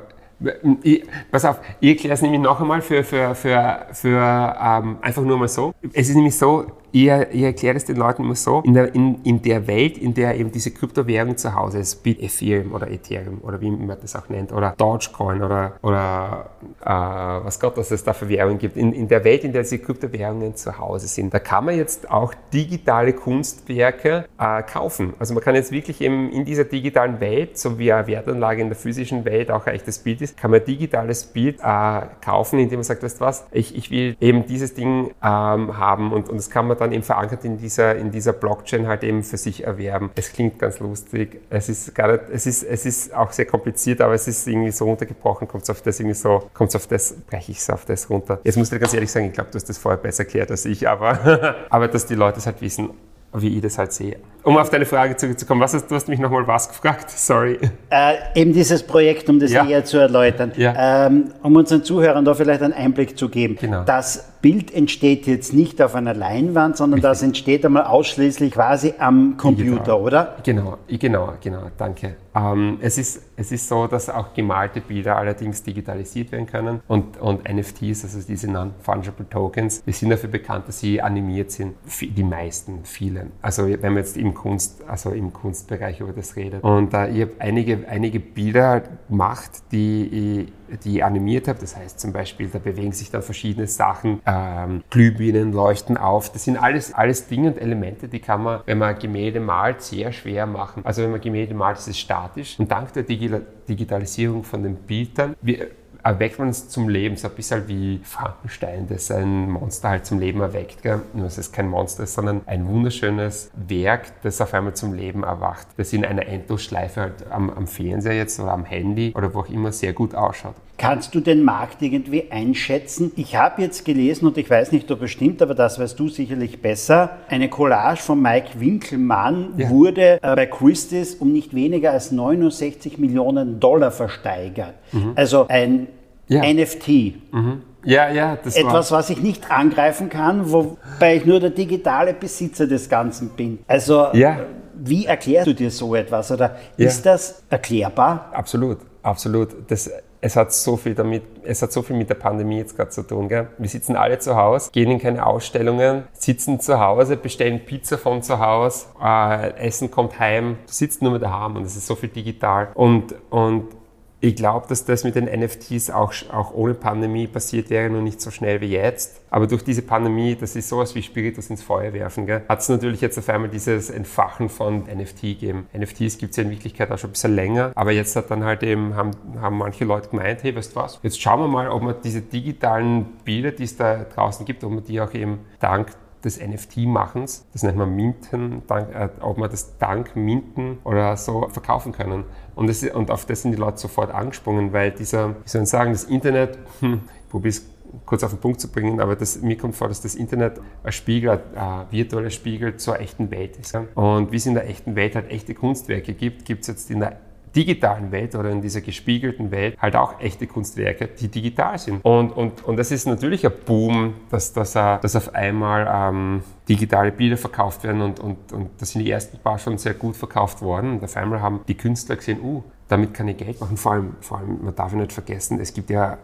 ich, pass auf, ich erkläre es nämlich noch einmal für, für, für, für ähm, einfach nur mal so. Es ist nämlich so, ich, ich erkläre es den Leuten immer so, in der, in, in der Welt, in der eben diese Kryptowährung zu Hause ist, wie Ethereum oder Ethereum oder wie man das auch nennt, oder Dogecoin oder, oder äh, was Gott, was es da für Währungen gibt, in, in der Welt, in der diese Kryptowährungen zu Hause sind, da kann man jetzt auch digitale Kunstwerke äh, kaufen. Also man kann jetzt wirklich eben in dieser digitalen Welt, so wie eine Wertanlage in der physischen Welt auch ein echtes Bild ist, kann man ein digitales Bild äh, kaufen, indem man sagt, weißt du was, ich, ich will eben dieses Ding ähm, haben und, und das kann man dann eben verankert in dieser, in dieser Blockchain halt eben für sich erwerben. Es klingt ganz lustig. Es ist gar nicht, es ist, es ist auch sehr kompliziert, aber es ist irgendwie so runtergebrochen, kommt es auf das irgendwie so, kommt es auf das, breche ich es auf das runter. Jetzt muss ich ganz ehrlich sagen, ich glaube, du hast das vorher besser erklärt als ich, aber, [laughs] aber dass die Leute es halt wissen, wie ich das halt sehe. Um auf deine Frage zurückzukommen, was hast, du hast mich nochmal was gefragt? [laughs] Sorry. Äh, eben dieses Projekt, um das ja. näher zu erläutern, ja. ähm, um unseren Zuhörern da vielleicht einen Einblick zu geben. Genau. Das Bild entsteht jetzt nicht auf einer Leinwand, sondern Richtig. das entsteht einmal ausschließlich quasi am Computer, genau. oder? Genau, genau, genau, danke. Ähm, es, ist, es ist so, dass auch gemalte Bilder allerdings digitalisiert werden können und, und NFTs, also diese Non-Fungible Tokens, die sind dafür bekannt, dass sie animiert sind, die meisten, viele. Also wenn man jetzt im Kunst, also im Kunstbereich über das redet. Und äh, ich habe einige, einige Bilder gemacht, die ich die animiert habe. Das heißt zum Beispiel, da bewegen sich dann verschiedene Sachen, ähm, Glühbirnen leuchten auf. Das sind alles, alles Dinge und Elemente, die kann man, wenn man Gemälde malt, sehr schwer machen. Also wenn man Gemälde malt, ist es statisch. Und dank der Digitalisierung von den Bildern, wir, erweckt man es zum Leben, so ein bisschen wie Frankenstein, das ein Monster halt zum Leben erweckt. Gell? Nur es kein Monster ist, sondern ein wunderschönes Werk, das auf einmal zum Leben erwacht, das in einer Endlosschleife halt am, am Fernseher jetzt oder am Handy oder wo auch immer sehr gut ausschaut. Kannst du den Markt irgendwie einschätzen? Ich habe jetzt gelesen und ich weiß nicht, ob es stimmt, aber das weißt du sicherlich besser. Eine Collage von Mike Winkelmann ja. wurde äh, bei Christie's um nicht weniger als 69 Millionen Dollar versteigert. Mhm. Also ein ja. NFT. Mhm. Ja, ja, das Etwas, war. was ich nicht angreifen kann, wobei ich nur der digitale Besitzer des Ganzen bin. Also, ja. wie erklärst du dir so etwas? Oder ja. ist das erklärbar? Absolut, absolut. Das, es hat so viel damit, es hat so viel mit der Pandemie jetzt gerade zu tun. Gell? Wir sitzen alle zu Hause, gehen in keine Ausstellungen, sitzen zu Hause, bestellen Pizza von zu Hause, äh, Essen kommt heim, du sitzt nur mit daheim und es ist so viel digital. Und, und ich glaube, dass das mit den NFTs auch, auch ohne Pandemie passiert wäre, nur nicht so schnell wie jetzt. Aber durch diese Pandemie, das ist sowas wie Spiritus ins Feuer werfen, hat es natürlich jetzt auf einmal dieses Entfachen von NFT gegeben. NFTs gibt es ja in Wirklichkeit auch schon ein bisschen länger, aber jetzt hat dann halt eben, haben, haben manche Leute gemeint, hey, weißt du was, jetzt schauen wir mal, ob man diese digitalen Bilder, die es da draußen gibt, ob man die auch eben dank des NFT-Machens, das nennt man Minten, dank, äh, ob man das dank Minten oder so verkaufen können. Und, das, und auf das sind die Leute sofort angesprungen, weil dieser, wie soll ich sagen, das Internet, hm, ich probiere es kurz auf den Punkt zu bringen, aber das, mir kommt vor, dass das Internet ein Spiegel, ein virtueller Spiegel zur echten Welt ist. Und wie es in der echten Welt halt echte Kunstwerke gibt, gibt es jetzt in der digitalen Welt oder in dieser gespiegelten Welt halt auch echte Kunstwerke, die digital sind. Und, und, und das ist natürlich ein Boom, dass, dass, dass auf einmal ähm, digitale Bilder verkauft werden und, und, und das sind die ersten paar schon sehr gut verkauft worden. Und auf einmal haben die Künstler gesehen, uh, damit kann ich Geld machen. Vor allem, vor allem, man darf ja nicht vergessen, es gibt ja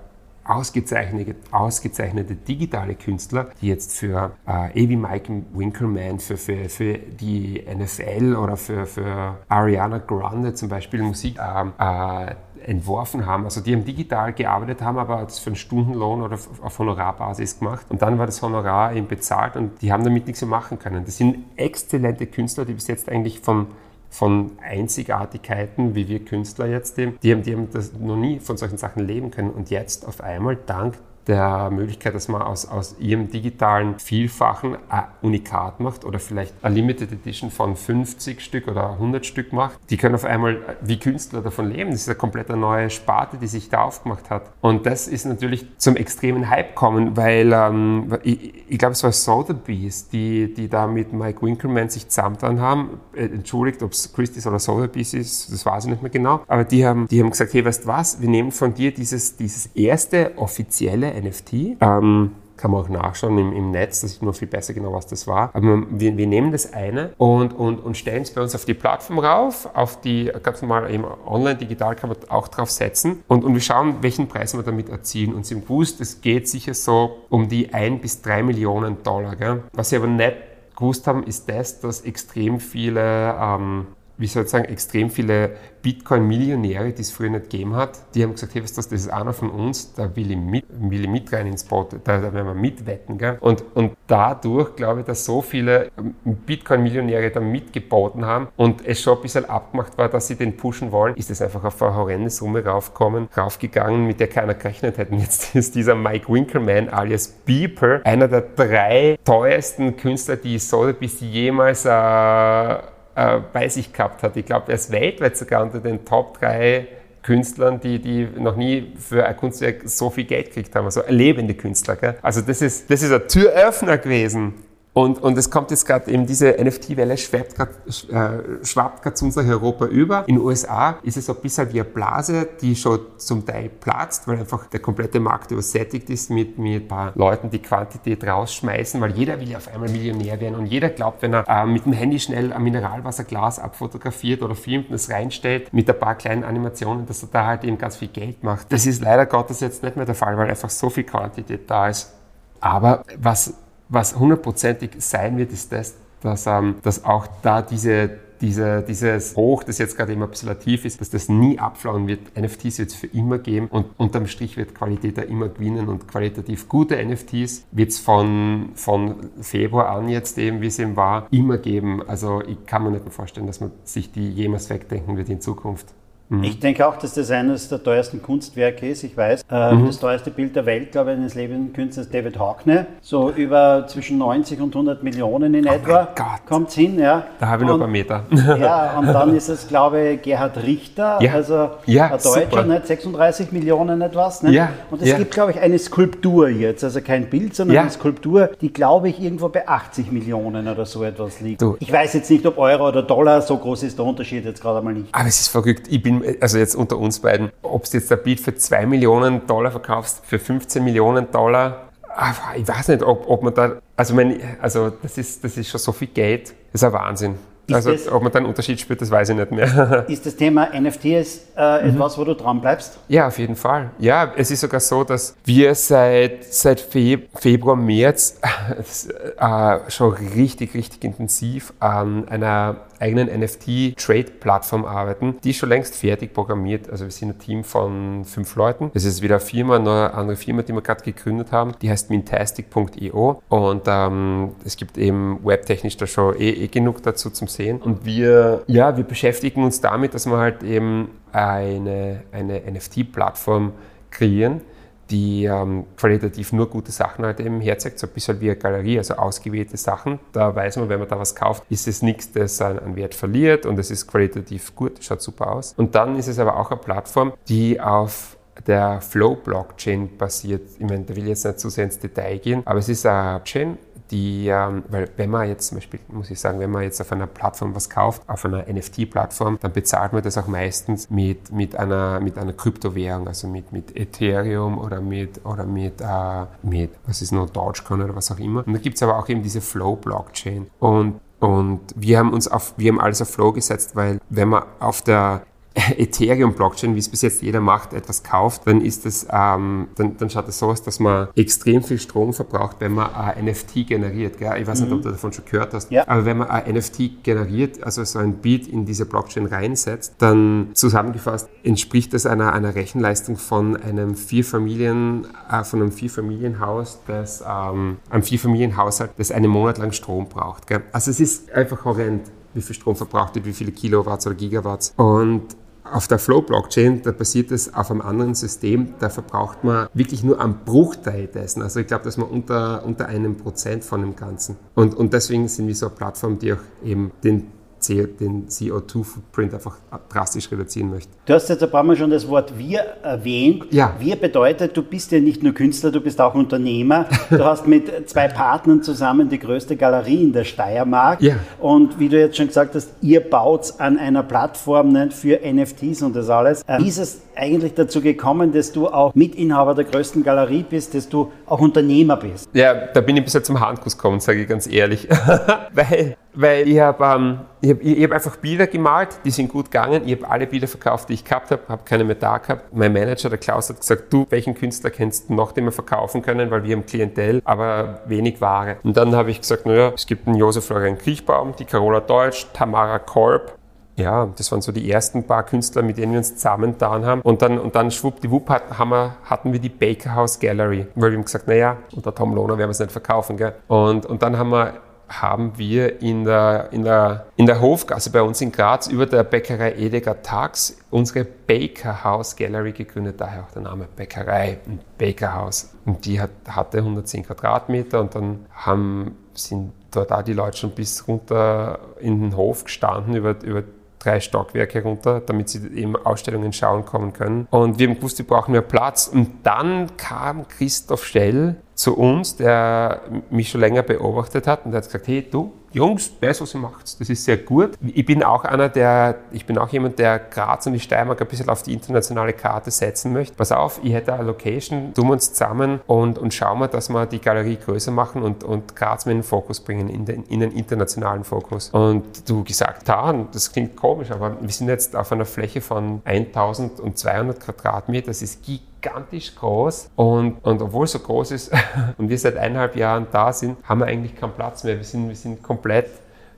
ausgezeichnete, ausgezeichnete digitale Künstler, die jetzt für äh, wie Mike Winkelmann, für, für, für die NFL oder für, für Ariana Grande zum Beispiel Musik äh, äh, entworfen haben. Also die haben digital gearbeitet haben, aber das für einen Stundenlohn oder auf Honorarbasis gemacht. Und dann war das Honorar eben bezahlt und die haben damit nichts mehr machen können. Das sind exzellente Künstler, die bis jetzt eigentlich von von Einzigartigkeiten, wie wir Künstler jetzt, die, die, haben, die haben das noch nie von solchen Sachen leben können. Und jetzt auf einmal dank der Möglichkeit, dass man aus, aus ihrem digitalen Vielfachen ein Unikat macht oder vielleicht eine Limited Edition von 50 Stück oder 100 Stück macht. Die können auf einmal wie Künstler davon leben. Das ist eine komplett neue Sparte, die sich da aufgemacht hat. Und das ist natürlich zum extremen Hype kommen, weil ähm, ich, ich glaube, es war Sotheby's, die, die da mit Mike Winkelmann sich zusammengetan haben. Äh, entschuldigt, ob es Christie's oder Sotheby's ist, das weiß ich nicht mehr genau. Aber die haben, die haben gesagt, hey, weißt du was, wir nehmen von dir dieses, dieses erste offizielle NFT. Ähm, kann man auch nachschauen im, im Netz, das ist nur viel besser genau, was das war. Aber wir, wir nehmen das eine und, und, und stellen es bei uns auf die Plattform rauf, auf die ganz normal eben online, digital kann man auch drauf setzen und, und wir schauen, welchen Preis wir damit erzielen. Und haben gewusst, es geht sicher so um die ein bis drei Millionen Dollar. Gell? Was Sie aber nicht gewusst haben, ist das, dass extrem viele ähm, wie soll ich sagen, extrem viele Bitcoin-Millionäre, die es früher nicht gegeben hat, die haben gesagt, hey, was das, das ist einer von uns, da will ich mit, will ich mit rein ins Boot, da, da werden wir mitwetten. Gell? Und, und dadurch glaube ich, dass so viele Bitcoin-Millionäre da mitgeboten haben und es schon ein bisschen abgemacht war, dass sie den pushen wollen, ist es einfach auf eine horrende Summe raufgekommen, raufgegangen, mit der keiner gerechnet hätte. Und jetzt [laughs] ist dieser Mike Winkelmann alias Beeper einer der drei teuersten Künstler, die Sotheby's jemals äh, äh, bei sich gehabt hat. Ich glaube, er ist weltweit sogar unter den Top 3 Künstlern, die, die noch nie für ein Kunstwerk so viel Geld gekriegt haben. Also lebende Künstler. Gell? Also das ist, das ist ein Türöffner gewesen und, und es kommt jetzt gerade eben diese NFT-Welle schwappt gerade äh, schwappt grad zu unser Europa über. In den USA ist es ein bisschen wie eine Blase, die schon zum Teil platzt, weil einfach der komplette Markt übersättigt ist mit, mit ein Leuten, die Quantität rausschmeißen, weil jeder will ja auf einmal Millionär werden und jeder glaubt, wenn er äh, mit dem Handy schnell ein Mineralwasserglas abfotografiert oder filmt und es reinstellt mit ein paar kleinen Animationen, dass er da halt eben ganz viel Geld macht. Das ist leider Gottes jetzt nicht mehr der Fall, weil einfach so viel Quantität da ist. Aber was was hundertprozentig sein wird, ist das, dass, ähm, dass auch da diese, diese, dieses Hoch, das jetzt gerade immer ein ist, dass das nie abflauen wird. NFTs wird es für immer geben und unterm Strich wird Qualität da immer gewinnen und qualitativ gute NFTs wird es von, von Februar an jetzt eben, wie es eben war, immer geben. Also ich kann mir nicht mehr vorstellen, dass man sich die jemals wegdenken wird in Zukunft. Mhm. Ich denke auch, dass das eines der teuersten Kunstwerke ist. Ich weiß, äh, mhm. das teuerste Bild der Welt, glaube ich, eines lebenden Künstlers David Hockney. So über zwischen 90 und 100 Millionen in oh etwa kommt es hin. Ja. Da habe ich und, noch ein paar Meter. [laughs] ja, und dann ist es, glaube ich, Gerhard Richter, ja. also ja, ein Deutscher, nicht? 36 Millionen etwas. Nicht? Ja. Und es ja. gibt, glaube ich, eine Skulptur jetzt, also kein Bild, sondern eine Skulptur, die, glaube ich, irgendwo bei 80 Millionen oder so etwas liegt. Du. Ich weiß jetzt nicht, ob Euro oder Dollar, so groß ist der Unterschied jetzt gerade einmal nicht. Aber es ist verrückt. Ich bin also jetzt unter uns beiden, ob du jetzt ein Beat für 2 Millionen Dollar verkaufst, für 15 Millionen Dollar, ah, ich weiß nicht, ob, ob man da, also, mein, also das, ist, das ist schon so viel Geld, das ist ein Wahnsinn. Ist also das, ob man da einen Unterschied spürt, das weiß ich nicht mehr. [laughs] ist das Thema NFTs äh, mhm. etwas, wo du dran bleibst? Ja, auf jeden Fall. Ja, es ist sogar so, dass wir seit, seit Februar, März [laughs] äh, schon richtig, richtig intensiv an einer eigenen NFT-Trade-Plattform arbeiten. Die ist schon längst fertig programmiert. Also wir sind ein Team von fünf Leuten. Es ist wieder eine Firma, eine andere Firma, die wir gerade gegründet haben. Die heißt mintastic.io und ähm, es gibt eben webtechnisch da schon eh, eh genug dazu zum Sehen. Und wir, ja, wir beschäftigen uns damit, dass wir halt eben eine, eine NFT-Plattform kreieren, die ähm, qualitativ nur gute Sachen halt eben herzeigt, so ein bisschen wie eine Galerie, also ausgewählte Sachen. Da weiß man, wenn man da was kauft, ist es nichts, das an Wert verliert und es ist qualitativ gut, schaut super aus. Und dann ist es aber auch eine Plattform, die auf der Flow-Blockchain basiert. Ich meine, da will ich jetzt nicht zu sehr ins Detail gehen, aber es ist eine Blockchain, die, ähm, weil wenn man jetzt zum Beispiel, muss ich sagen, wenn man jetzt auf einer Plattform was kauft, auf einer NFT-Plattform, dann bezahlt man das auch meistens mit, mit, einer, mit einer Kryptowährung, also mit, mit Ethereum oder mit, oder mit, äh, mit, was ist noch, Dogecoin oder was auch immer. Und da gibt es aber auch eben diese Flow-Blockchain. Und und wir haben uns auf, wir haben alles auf Flow gesetzt, weil wenn man auf der [laughs] Ethereum-Blockchain, wie es bis jetzt jeder macht, etwas kauft, dann ist es, ähm, dann, dann schaut es so aus, dass man extrem viel Strom verbraucht, wenn man ein NFT generiert. Gell? Ich weiß nicht, ob mhm. du davon schon gehört hast, ja. aber wenn man ein NFT generiert, also so ein Beat in diese Blockchain reinsetzt, dann zusammengefasst entspricht das einer, einer Rechenleistung von einem Vierfamilien, äh, von einem Vierfamilienhaus, das, ähm, einem Vierfamilienhaushalt, das einen Monat lang Strom braucht. Gell? Also es ist einfach horrend wie viel Strom verbraucht wird, wie viele Kilowatts oder Gigawatts. Und auf der Flow-Blockchain, da basiert es auf einem anderen System, da verbraucht man wirklich nur einen Bruchteil dessen. Also ich glaube, dass man unter, unter einem Prozent von dem Ganzen. Und, und deswegen sind wir so eine Plattform, die auch eben den den CO2-Footprint einfach drastisch reduzieren möchte. Du hast jetzt ein paar Mal schon das Wort wir erwähnt. Ja. Wir bedeutet, du bist ja nicht nur Künstler, du bist auch Unternehmer. Du hast mit zwei Partnern zusammen die größte Galerie in der Steiermark. Ja. Und wie du jetzt schon gesagt hast, ihr baut an einer Plattform ne, für NFTs und das alles. Äh, wie ist es eigentlich dazu gekommen, dass du auch Mitinhaber der größten Galerie bist, dass du auch Unternehmer bist? Ja, da bin ich bis jetzt zum Handkuss gekommen, sage ich ganz ehrlich. [laughs] Weil weil ich habe ähm, ich hab, ich hab einfach Bilder gemalt, die sind gut gegangen. Ich habe alle Bilder verkauft, die ich gehabt habe, habe keine mehr da gehabt. Mein Manager, der Klaus, hat gesagt, du, welchen Künstler kennst du noch, den wir verkaufen können, weil wir haben Klientel, aber wenig Ware. Und dann habe ich gesagt, naja, es gibt einen Josef Florian Kriechbaum, die Carola Deutsch, Tamara Kolb, ja, das waren so die ersten paar Künstler, mit denen wir uns zusammengetan haben. Und dann, und dann schwuppdiwupp haben wir, hatten wir die Baker House Gallery, weil wir haben gesagt, naja, unter Tom Lohner werden wir es nicht verkaufen. Gell? Und, und dann haben wir haben wir in der, in, der, in der Hofgasse bei uns in Graz über der Bäckerei Edeka Tax unsere Baker House Gallery gegründet, daher auch der Name Bäckerei und Baker House. Und die hat, hatte 110 Quadratmeter und dann haben, sind dort auch die Leute schon bis runter in den Hof gestanden über, über drei Stockwerke runter, damit sie eben Ausstellungen schauen kommen können. Und wir haben gewusst, wir brauchen mehr Platz. Und dann kam Christoph Stell zu uns, der mich schon länger beobachtet hat und der hat gesagt, hey du, Jungs, weiß, was ihr macht. Das ist sehr gut. Ich bin auch einer, der, ich bin auch jemand, der Graz und die Steiermark ein bisschen auf die internationale Karte setzen möchte. Pass auf, ich hätte eine Location, tun wir uns zusammen und, und schauen wir, dass wir die Galerie größer machen und, und Graz mit in den Fokus bringen, in den, in den internationalen Fokus. Und du gesagt, da, das klingt komisch, aber wir sind jetzt auf einer Fläche von 1200 Quadratmeter, das ist gigantisch gigantisch groß und, und obwohl so groß ist [laughs] und wir seit eineinhalb Jahren da sind, haben wir eigentlich keinen Platz mehr. Wir sind, wir sind komplett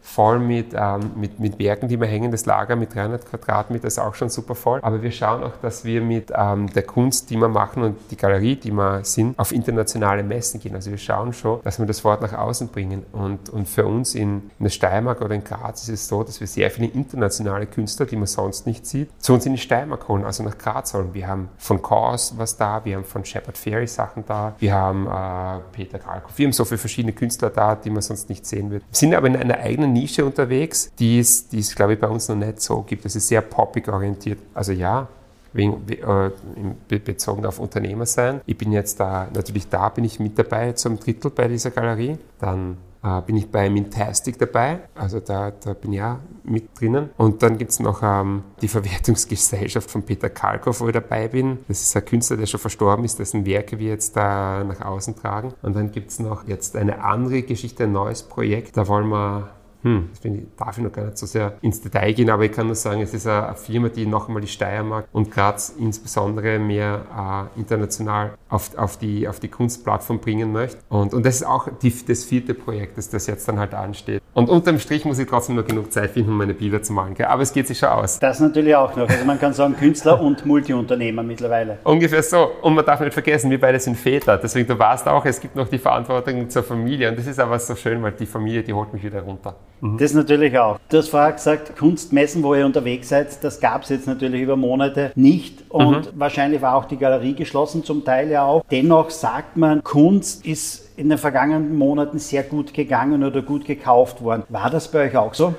voll mit, ähm, mit, mit Werken, die wir hängen. Das Lager mit 300 Quadratmeter ist auch schon super voll. Aber wir schauen auch, dass wir mit ähm, der Kunst, die wir machen und die Galerie, die wir sind, auf internationale Messen gehen. Also wir schauen schon, dass wir das Wort nach außen bringen. Und, und für uns in, in der Steiermark oder in Graz ist es so, dass wir sehr viele internationale Künstler, die man sonst nicht sieht, zu uns in die Steiermark holen, also nach Graz holen. Wir haben von Kors was da, wir haben von Shepard Ferry Sachen da, wir haben äh, Peter Kalkow, wir haben so viele verschiedene Künstler da, die man sonst nicht sehen wird. Wir sind aber in einer eigenen Nische unterwegs, die es, die es glaube ich, bei uns noch nicht so gibt. Es ist sehr poppig orientiert. Also ja, wegen, äh, bezogen auf Unternehmer sein. Ich bin jetzt da, natürlich da bin ich mit dabei zum Drittel bei dieser Galerie. Dann äh, bin ich bei Mintastic dabei, also da, da bin ich ja mit drinnen. Und dann gibt es noch ähm, die Verwertungsgesellschaft von Peter Kalkow, wo ich dabei bin. Das ist ein Künstler, der schon verstorben ist, dessen Werke wir jetzt da nach außen tragen. Und dann gibt es noch jetzt eine andere Geschichte, ein neues Projekt. Da wollen wir hm, ich, darf ich noch gar nicht so sehr ins Detail gehen, aber ich kann nur sagen, es ist eine Firma, die noch einmal die Steiermark und Graz insbesondere mehr äh, international auf, auf, die, auf die Kunstplattform bringen möchte. Und, und das ist auch die, das vierte Projekt, das, das jetzt dann halt ansteht. Und unterm Strich muss ich trotzdem noch genug Zeit finden, um meine Bilder zu malen. Gell? Aber es geht sich schon aus. Das natürlich auch noch. Also man kann sagen Künstler und Multiunternehmer mittlerweile. Ungefähr so. Und man darf nicht vergessen, wir beide sind Väter. Deswegen, du warst auch, es gibt noch die Verantwortung zur Familie. Und das ist aber so schön, weil die Familie, die holt mich wieder runter. Mhm. Das natürlich auch. Du hast vorher gesagt, Kunstmessen, wo ihr unterwegs seid, das gab es jetzt natürlich über Monate nicht und mhm. wahrscheinlich war auch die Galerie geschlossen, zum Teil ja auch. Dennoch sagt man, Kunst ist in den vergangenen Monaten sehr gut gegangen oder gut gekauft worden. War das bei euch auch so?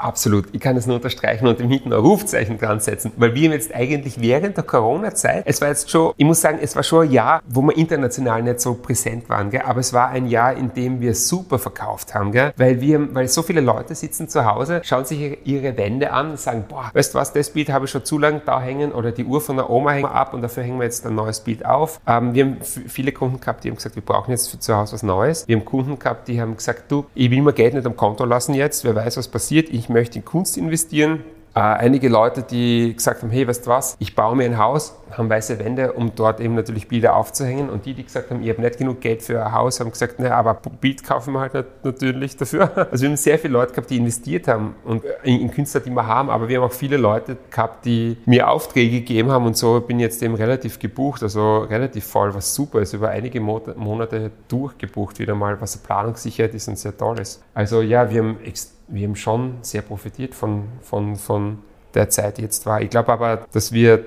Absolut. Ich kann es nur unterstreichen und dem hinten ein Rufzeichen dran setzen, weil wir jetzt eigentlich während der Corona-Zeit, es war jetzt schon, ich muss sagen, es war schon ein Jahr, wo wir international nicht so präsent waren, gell? aber es war ein Jahr, in dem wir super verkauft haben, gell? weil wir, weil so viele Leute sitzen zu Hause, schauen sich ihre Wände an und sagen, boah, weißt du was, das Bild habe ich schon zu lange da hängen oder die Uhr von der Oma hängen wir ab und dafür hängen wir jetzt ein neues Bild auf. Ähm, wir haben viele Kunden gehabt, die haben gesagt, wir brauchen jetzt für zu Hause was Neues. Wir haben Kunden gehabt, die haben gesagt, du, ich will mir Geld nicht am Konto lassen jetzt, wer weiß, was passiert, ich möchte in Kunst investieren. Äh, einige Leute, die gesagt haben, hey, weißt du was, ich baue mir ein Haus, haben weiße Wände, um dort eben natürlich Bilder aufzuhängen. Und die, die gesagt haben, ich habe nicht genug Geld für ein Haus, haben gesagt, naja, aber Bild kaufen wir halt nicht, natürlich dafür. [laughs] Also wir haben sehr viele Leute gehabt, die investiert haben und in, in, Künstler, die wir haben, aber wir haben auch viele Leute gehabt, die mir Aufträge gegeben haben und so bin ich jetzt eben relativ gebucht, also relativ voll, was super ist, über einige Monate durchgebucht wieder mal, was Planungssicherheit ist und sehr toll ist. Also ja, wir haben extrem wir haben schon sehr profitiert von, von, von der Zeit jetzt war. Ich glaube aber, dass wir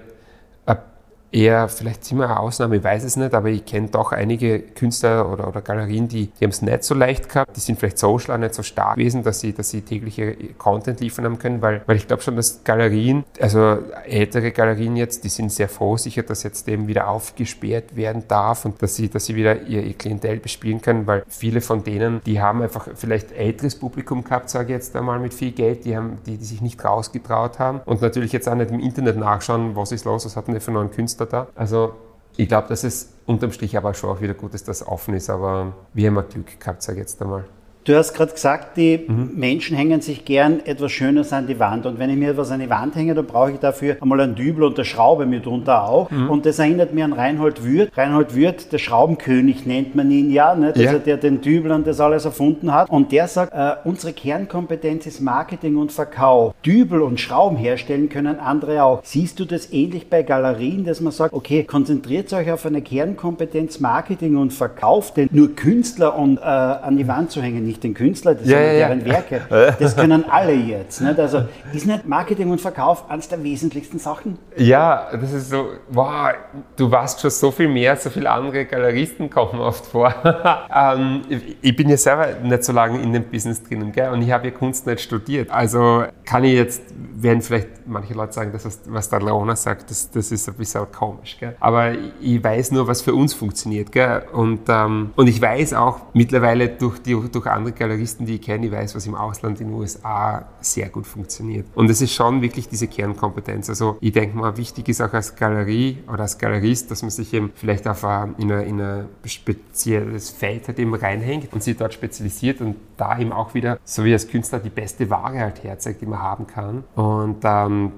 eher, vielleicht sind wir eine Ausnahme, ich weiß es nicht, aber ich kenne doch einige Künstler oder, oder Galerien, die, die haben es nicht so leicht gehabt, die sind vielleicht social nicht so stark gewesen, dass sie, dass sie tägliche Content liefern haben können, weil, weil ich glaube schon, dass Galerien, also ältere Galerien jetzt, die sind sehr froh sicher, dass jetzt eben wieder aufgesperrt werden darf und dass sie, dass sie wieder ihr, ihr Klientel bespielen können, weil viele von denen, die haben einfach vielleicht älteres Publikum gehabt, sage ich jetzt einmal mit viel Geld, die, haben, die, die sich nicht rausgetraut haben und natürlich jetzt auch nicht im Internet nachschauen, was ist los, was hat denn für einen Künstler Da. Also ich glaube, dass es unterm Strich aber schon auch wieder gut ist, dass es offen ist, aber wir haben Glück gehabt, sage ich jetzt einmal. Du hast gerade gesagt, die mhm. Menschen hängen sich gern etwas Schönes an die Wand. Und wenn ich mir etwas an die Wand hänge, dann brauche ich dafür einmal einen Dübel und eine Schraube mitunter auch. Mhm. Und das erinnert mich an Reinhold Würth. Reinhold Würth, der Schraubenkönig nennt man ihn ja, ne? ja. der den Dübel und das alles erfunden hat. Und der sagt, äh, unsere Kernkompetenz ist Marketing und Verkauf. Dübel und Schrauben herstellen können andere auch. Siehst du das ähnlich bei Galerien, dass man sagt, okay, konzentriert euch auf eine Kernkompetenz Marketing und Verkauf, denn nur Künstler und äh, an die Wand zu hängen, nicht den Künstler, das ja, sind ja, deren Werke. Das können alle jetzt. Nicht? Also ist nicht Marketing und Verkauf eines der wesentlichsten Sachen? Ja, das ist so, wow, du warst schon so viel mehr, so viele andere Galeristen kommen oft vor. [laughs] ähm, ich bin ja selber nicht so lange in dem Business drinnen gell? und ich habe ja Kunst nicht studiert. Also kann ich jetzt, werden vielleicht manche Leute sagen, dass was der Leona sagt, das, das ist ein bisschen komisch. Gell? Aber ich weiß nur, was für uns funktioniert. Gell? Und, ähm, und ich weiß auch mittlerweile durch, die, durch andere andere Galeristen, die ich kenne, ich weiß, was im Ausland in den USA sehr gut funktioniert. Und es ist schon wirklich diese Kernkompetenz. Also ich denke mal, wichtig ist auch als Galerie oder als Galerist, dass man sich eben vielleicht auf ein, in, ein, in ein spezielles Feld halt eben reinhängt und sich dort spezialisiert und da eben auch wieder, so wie als Künstler, die beste Ware halt herzeigt, die man haben kann. Und ähm,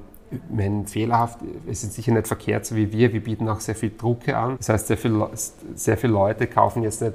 mein fehlerhaft, es ist sicher nicht verkehrt, so wie wir, wir bieten auch sehr viel Drucke an. Das heißt, sehr, viel, sehr viele Leute kaufen jetzt nicht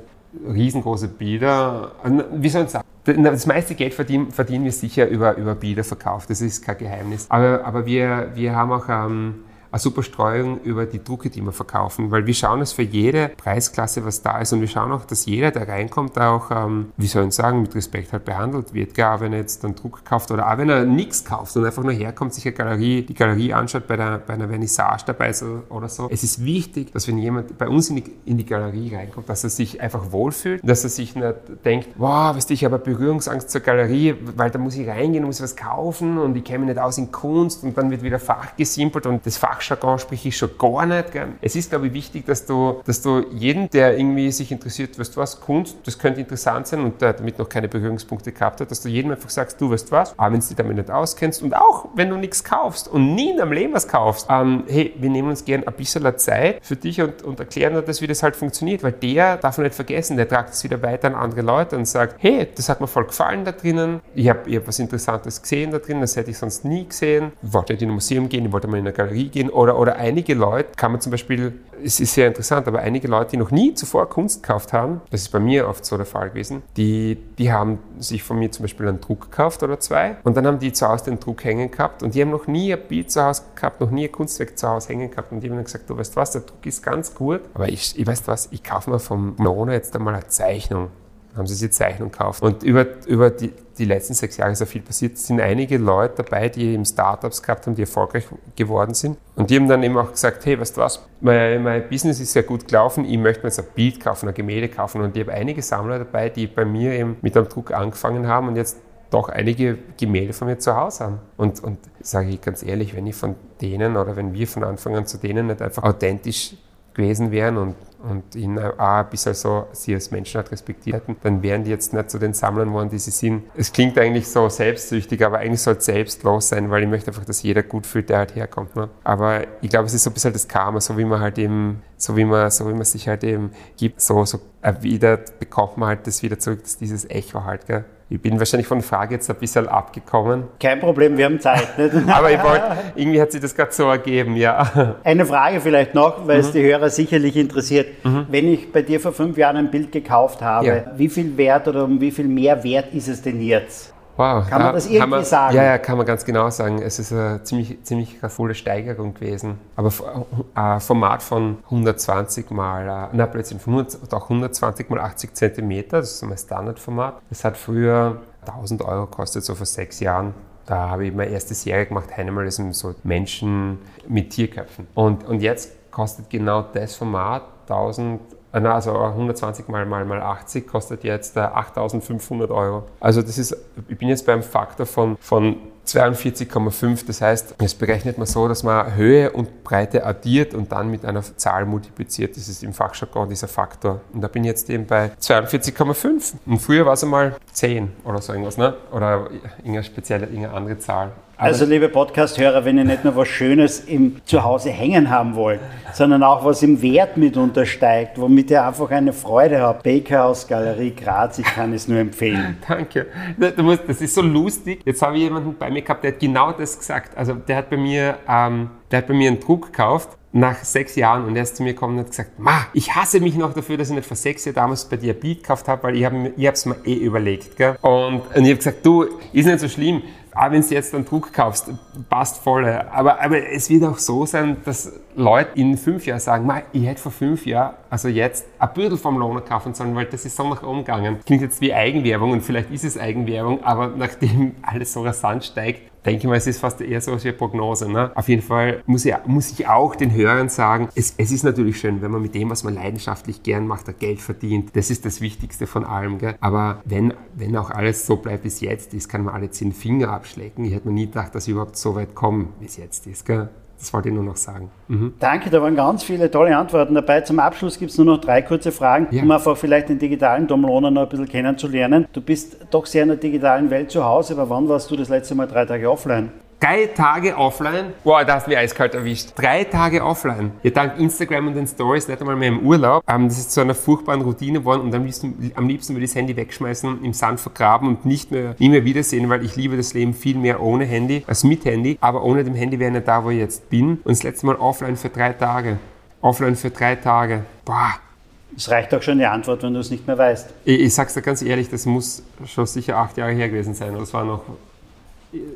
riesengroße Bilder. Wie soll ich sagen? Das meiste Geld verdienen, verdienen wir sicher über, über Bilderverkauf, das ist kein Geheimnis. Aber, aber wir, wir haben auch ähm, eine super Streuung über die Drucke, die wir verkaufen, weil wir schauen, dass für jede Preisklasse was da ist und wir schauen auch, dass jeder, der reinkommt, auch, ähm, wie soll ich sagen, mit Respekt halt behandelt wird. Gar wenn er jetzt einen Druck kauft oder auch wenn er nichts kauft und einfach nur herkommt, sich eine Galerie, die Galerie anschaut, bei, der, bei einer Vernissage dabei ist oder so. Es ist wichtig, dass wenn jemand bei uns in die, in die Galerie reinkommt, dass er sich einfach wohlfühlt, dass er sich nicht denkt, wow, weißt du, ich habe Berührungsangst zur Galerie, weil da muss ich reingehen, muss was kaufen und ich kenne mich nicht aus in Kunst und dann wird wieder Fach gesimpelt und das Fach Fachjargon spreche ich schon gar nicht gern. Es ist, glaube ich, wichtig, dass du, dass du jeden, der irgendwie sich interessiert, weißt du was, Kunst, das könnte interessant sein und der damit noch keine Berührungspunkte gehabt hat, dass du jedem einfach sagst, du weißt was, aber wenn du dich damit nicht auskennst und auch wenn du nichts kaufst und nie in deinem Leben was kaufst, ähm, hey, wir nehmen uns gern ein bisschen Zeit für dich und, und erklären dir das, wie das halt funktioniert, weil der darf man nicht vergessen, der tragt es wieder weiter an andere Leute und sagt, hey, das hat mir voll gefallen da drinnen, ich habe hab was Interessantes gesehen da drinnen, das hätte ich sonst nie gesehen, ich wollte in ein Museum gehen, ich wollte mal in eine Galerie gehen oder, oder einige Leute, kann man zum Beispiel, es ist sehr interessant, aber einige Leute, die noch nie zuvor Kunst gekauft haben, das ist bei mir oft so der Fall gewesen, die, die haben sich von mir zum Beispiel einen Druck gekauft oder zwei und dann haben die zu Hause den Druck hängen gehabt und die haben noch nie ein Bild zu Hause gehabt, noch nie ein Kunstwerk zu Hause hängen gehabt und die haben dann gesagt, du weißt was, der Druck ist ganz gut, aber ich, ich weiß was, ich kaufe mir vom Mono jetzt einmal eine Zeichnung haben sie sich Zeichnung gekauft. Und über, über die, die letzten sechs Jahre ist ja viel passiert. Es sind einige Leute dabei, die eben Startups gehabt haben, die erfolgreich geworden sind. Und die haben dann eben auch gesagt, hey, weißt du was, mein, mein Business ist sehr gut gelaufen, ich möchte mir jetzt ein Bild kaufen, ein Gemälde kaufen. Und ich habe einige Sammler dabei, die bei mir eben mit einem Druck angefangen haben und jetzt doch einige Gemälde von mir zu Hause haben. Und, und sage ich ganz ehrlich, wenn ich von denen oder wenn wir von Anfang an zu denen nicht einfach authentisch gewesen wären und und ihn auch ein bisschen so sie als Menschen halt respektiert hätten, dann wären die jetzt nicht zu den Sammlern geworden, die sie sind. Es klingt eigentlich so selbstsüchtig, aber eigentlich soll es selbstlos sein, weil ich möchte einfach, dass jeder gut fühlt, der halt herkommt. Ne? Aber ich glaube, es ist so ein bisschen das Karma, so wie man halt eben, so wie man, so wie man sich halt eben gibt, so, so erwidert, bekommt man halt das wieder zurück, dass dieses Echo halt, gell? Ich bin wahrscheinlich von der Frage jetzt ein bisschen abgekommen. Kein Problem, wir haben Zeit. [laughs] Nicht? Aber ich wollte, irgendwie hat sich das gerade so ergeben, ja. [laughs] Eine Frage vielleicht noch, weil mhm. es die Hörer sicherlich interessiert. Mhm. Wenn ich bei dir vor fünf Jahren ein Bild gekauft habe, ja. wie viel Wert oder um wie viel mehr Wert ist es denn jetzt? Wow. Kann man das irgendwie man, sagen? Ja, ja, kann man ganz genau sagen. Es ist eine ziemlich, ziemlich volle Steigerung gewesen. Aber ein äh, Format von 120 mal, äh, na plötzlich von 100, auch 120 mal 80 Zentimeter, das ist mein Standardformat. Das hat früher 1000 Euro gekostet, so vor sechs Jahren. Da habe ich meine erste Serie gemacht, Animalism, so Menschen mit Tierköpfen. Und, und jetzt kostet genau das Format 1000 äh, also 120 mal, mal, mal 80 kostet jetzt 8.500 Euro. Also das ist, ich bin jetzt beim Faktor von, von 42,5. Das heißt, es berechnet man so, dass man Höhe und Breite addiert und dann mit einer Zahl multipliziert. Das ist im Fachjargon dieser Faktor. Und da bin ich jetzt eben bei 42,5. Und früher war es einmal 10 oder so irgendwas, ne? Oder irgendeine spezielle, irgendeine andere Zahl. Also, liebe Podcast-Hörer, wenn ihr nicht nur was Schönes im Zuhause hängen haben wollt, sondern auch was im Wert mit untersteigt, womit ihr einfach eine Freude habt. Bakerhaus Galerie Graz, ich kann es nur empfehlen. [laughs] Danke. Das ist so lustig. Jetzt habe ich jemanden bei mir gehabt, der hat genau das gesagt. Also, der hat bei mir, ähm, der hat bei mir einen Druck gekauft nach sechs Jahren und er ist zu mir gekommen und hat gesagt, Ma, ich hasse mich noch dafür, dass ich nicht vor sechs Jahren damals bei dir Beat gekauft habe, weil ich habe es mir eh überlegt. Gell? Und, und ich habe gesagt, du, ist nicht so schlimm auch wenn du jetzt einen Druck kaufst, passt voll. Aber, aber es wird auch so sein, dass Leute in fünf Jahren sagen, ich hätte vor fünf Jahren, also jetzt, ein Bürdel vom Lohner kaufen sollen, weil das ist so nach oben gegangen. Klingt jetzt wie Eigenwerbung und vielleicht ist es Eigenwerbung, aber nachdem [laughs] alles so rasant steigt, denke ich mal, es ist fast eher so eine Prognose. Ne? Auf jeden Fall muss ich, muss ich auch den Hörern sagen, es, es, ist natürlich schön, wenn man mit dem, was man leidenschaftlich gern macht, Geld verdient. Das ist das Wichtigste von allem. Gell? Aber wenn, wenn auch alles so bleibt, wie es jetzt ist, kann man alle zehn Finger abschlecken. Ich hätte mir nie gedacht, dass ich überhaupt so weit komme, wie es jetzt ist. Gell? Das wollte ich nur noch sagen. Mhm. Danke, da waren ganz viele tolle Antworten dabei. Zum Abschluss gibt es nur noch drei kurze Fragen, ja. um einfach vielleicht den digitalen Domloner noch ein bisschen kennenzulernen. Du bist doch sehr in der digitalen Welt zu Hause, aber wann warst du das letzte Mal drei Tage offline? Drei Tage offline. Boah, da hast du mich eiskalt erwischt. Drei Tage offline. Ja, dank Instagram und den Stories nicht einmal mehr im Urlaub. Ähm, das ist zu einer furchtbaren Routine geworden und am liebsten, am liebsten würde ich das Handy wegschmeißen, im Sand vergraben und nicht mehr, nie mehr wiedersehen, weil ich liebe das Leben viel mehr ohne Handy als mit Handy. Aber ohne dem Handy wäre ich nicht da, wo ich jetzt bin. Und das letzte Mal offline für drei Tage. Offline für drei Tage. Boah. Es reicht auch schon die Antwort, wenn du es nicht mehr weißt. Ich, ich sag's dir ganz ehrlich, das muss schon sicher acht Jahre her gewesen sein. Das war noch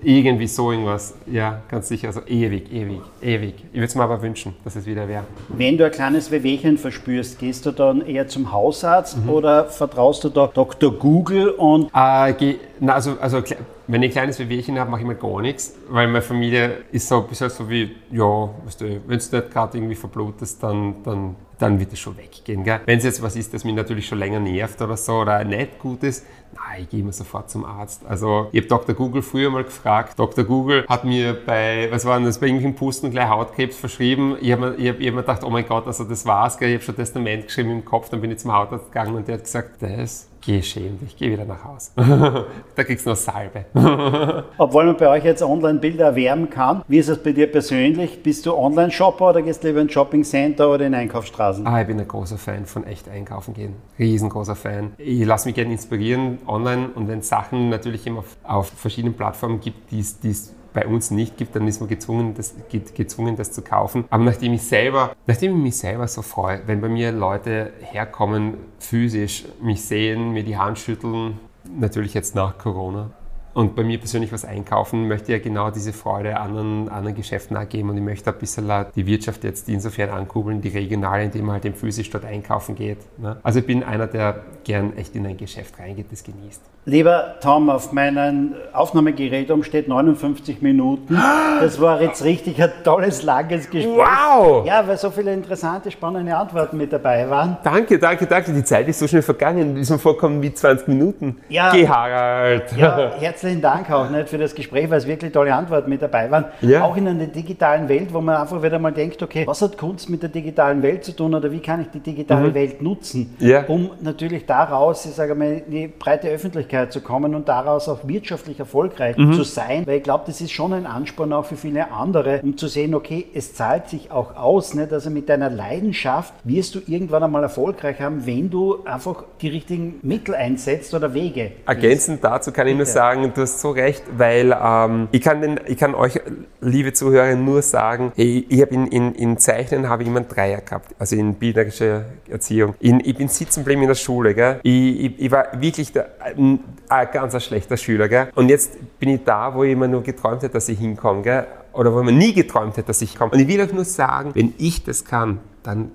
irgendwie so irgendwas. Ja, ganz sicher. Also ewig, ewig, ewig. Ich würde es mir aber wünschen, dass es wieder wäre. Wenn du ein kleines Wehwehchen verspürst, gehst du dann eher zum Hausarzt mhm. oder vertraust du da Dr. Google und. Äh, geh, na, also, also wenn ich ein kleines Wehwehchen habe, mache ich mir gar nichts, weil meine Familie ist so ein bisschen so wie, ja, weißt du, wenn du nicht gerade irgendwie verblutest, dann, dann, dann wird es schon weggehen. Wenn es jetzt was ist, das mich natürlich schon länger nervt oder so oder nicht gut ist, nein, ich gehe immer sofort zum Arzt. Also ich habe Dr. Google früher mal gefragt. Dr. Google hat mir bei, was war das, bei irgendwelchen Pusten gleich Hautkrebs verschrieben. Ich habe mir, hab, hab mir gedacht, oh mein Gott, also das war's. Gell? Ich habe schon Testament geschrieben im Kopf, dann bin ich zum Hautarzt gegangen und der hat gesagt, das geh schäm dich, geh wieder nach Hause. [laughs] da kriegst du noch Salbe. [laughs] Obwohl man bei euch jetzt Online-Bilder erwärmen kann, wie ist es bei dir persönlich? Bist du Online-Shopper oder gehst du lieber in Shopping-Center oder in Einkaufsstraßen? Ah, ich bin ein großer Fan von echt einkaufen gehen. Riesengroßer Fan. Ich lasse mich gerne inspirieren online und wenn es Sachen natürlich immer auf, auf verschiedenen Plattformen gibt, die es bei uns nicht gibt, dann ist man gezwungen das, gezwungen, das zu kaufen. Aber nachdem ich selber, nachdem ich mich selber so freue, wenn bei mir Leute herkommen, physisch mich sehen, mir die Hand schütteln, natürlich jetzt nach Corona, und bei mir persönlich was einkaufen, möchte ja genau diese Freude anderen, anderen Geschäften geben und ich möchte ein bisschen die Wirtschaft jetzt insofern ankurbeln, die regionale, indem man halt eben physisch dort einkaufen geht. Ne? Also ich bin einer, der gern echt in ein Geschäft reingeht, das genießt. Lieber Tom, auf meinem Aufnahmegerät steht 59 Minuten. Das war jetzt richtig ein tolles, langes Gespräch. Wow! Ja, weil so viele interessante, spannende Antworten mit dabei waren. Danke, danke, danke. Die Zeit ist so schnell vergangen. Die sind vorkommen wie 20 Minuten. Ja. Geh, Harald. Ja, [laughs] herzlichen Dank auch nicht für das Gespräch, weil es wirklich tolle Antworten mit dabei waren. Ja. Auch in einer digitalen Welt, wo man einfach wieder mal denkt, okay, was hat Kunst mit der digitalen Welt zu tun oder wie kann ich die digitale mhm. Welt nutzen, ja. um natürlich daraus, ich sage mal, die breite Öffentlichkeit zu kommen und daraus auch wirtschaftlich erfolgreich mhm. zu sein, weil ich glaube, das ist schon ein Ansporn auch für viele andere, um zu sehen, okay, es zahlt sich auch aus, nicht? also mit deiner Leidenschaft wirst du irgendwann einmal erfolgreich haben, wenn du einfach die richtigen Mittel einsetzt oder Wege. Ergänzend dazu kann ich nur sagen, du hast so recht, weil ähm, ich, kann den, ich kann euch, liebe Zuhörer, nur sagen, ich, ich habe in, in, in Zeichnen habe ich immer einen Dreier gehabt, also in bildnerischer Erziehung. In, ich bin sitzen geblieben in der Schule, gell? Ich, ich, ich war wirklich der, ein ganz schlechter Schüler. Gell? Und jetzt bin ich da, wo ich immer nur geträumt hätte, dass ich hinkomme. Gell? Oder wo mir nie geträumt hätte, dass ich komme. Und ich will euch nur sagen, wenn ich das kann, dann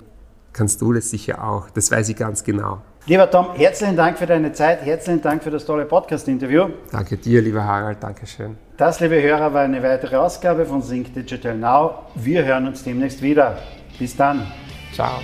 kannst du das sicher auch. Das weiß ich ganz genau. Lieber Tom, herzlichen Dank für deine Zeit, herzlichen Dank für das tolle Podcast-Interview. Danke dir, lieber Harald, danke schön. Das, liebe Hörer, war eine weitere Ausgabe von Sync Digital Now. Wir hören uns demnächst wieder. Bis dann. Ciao.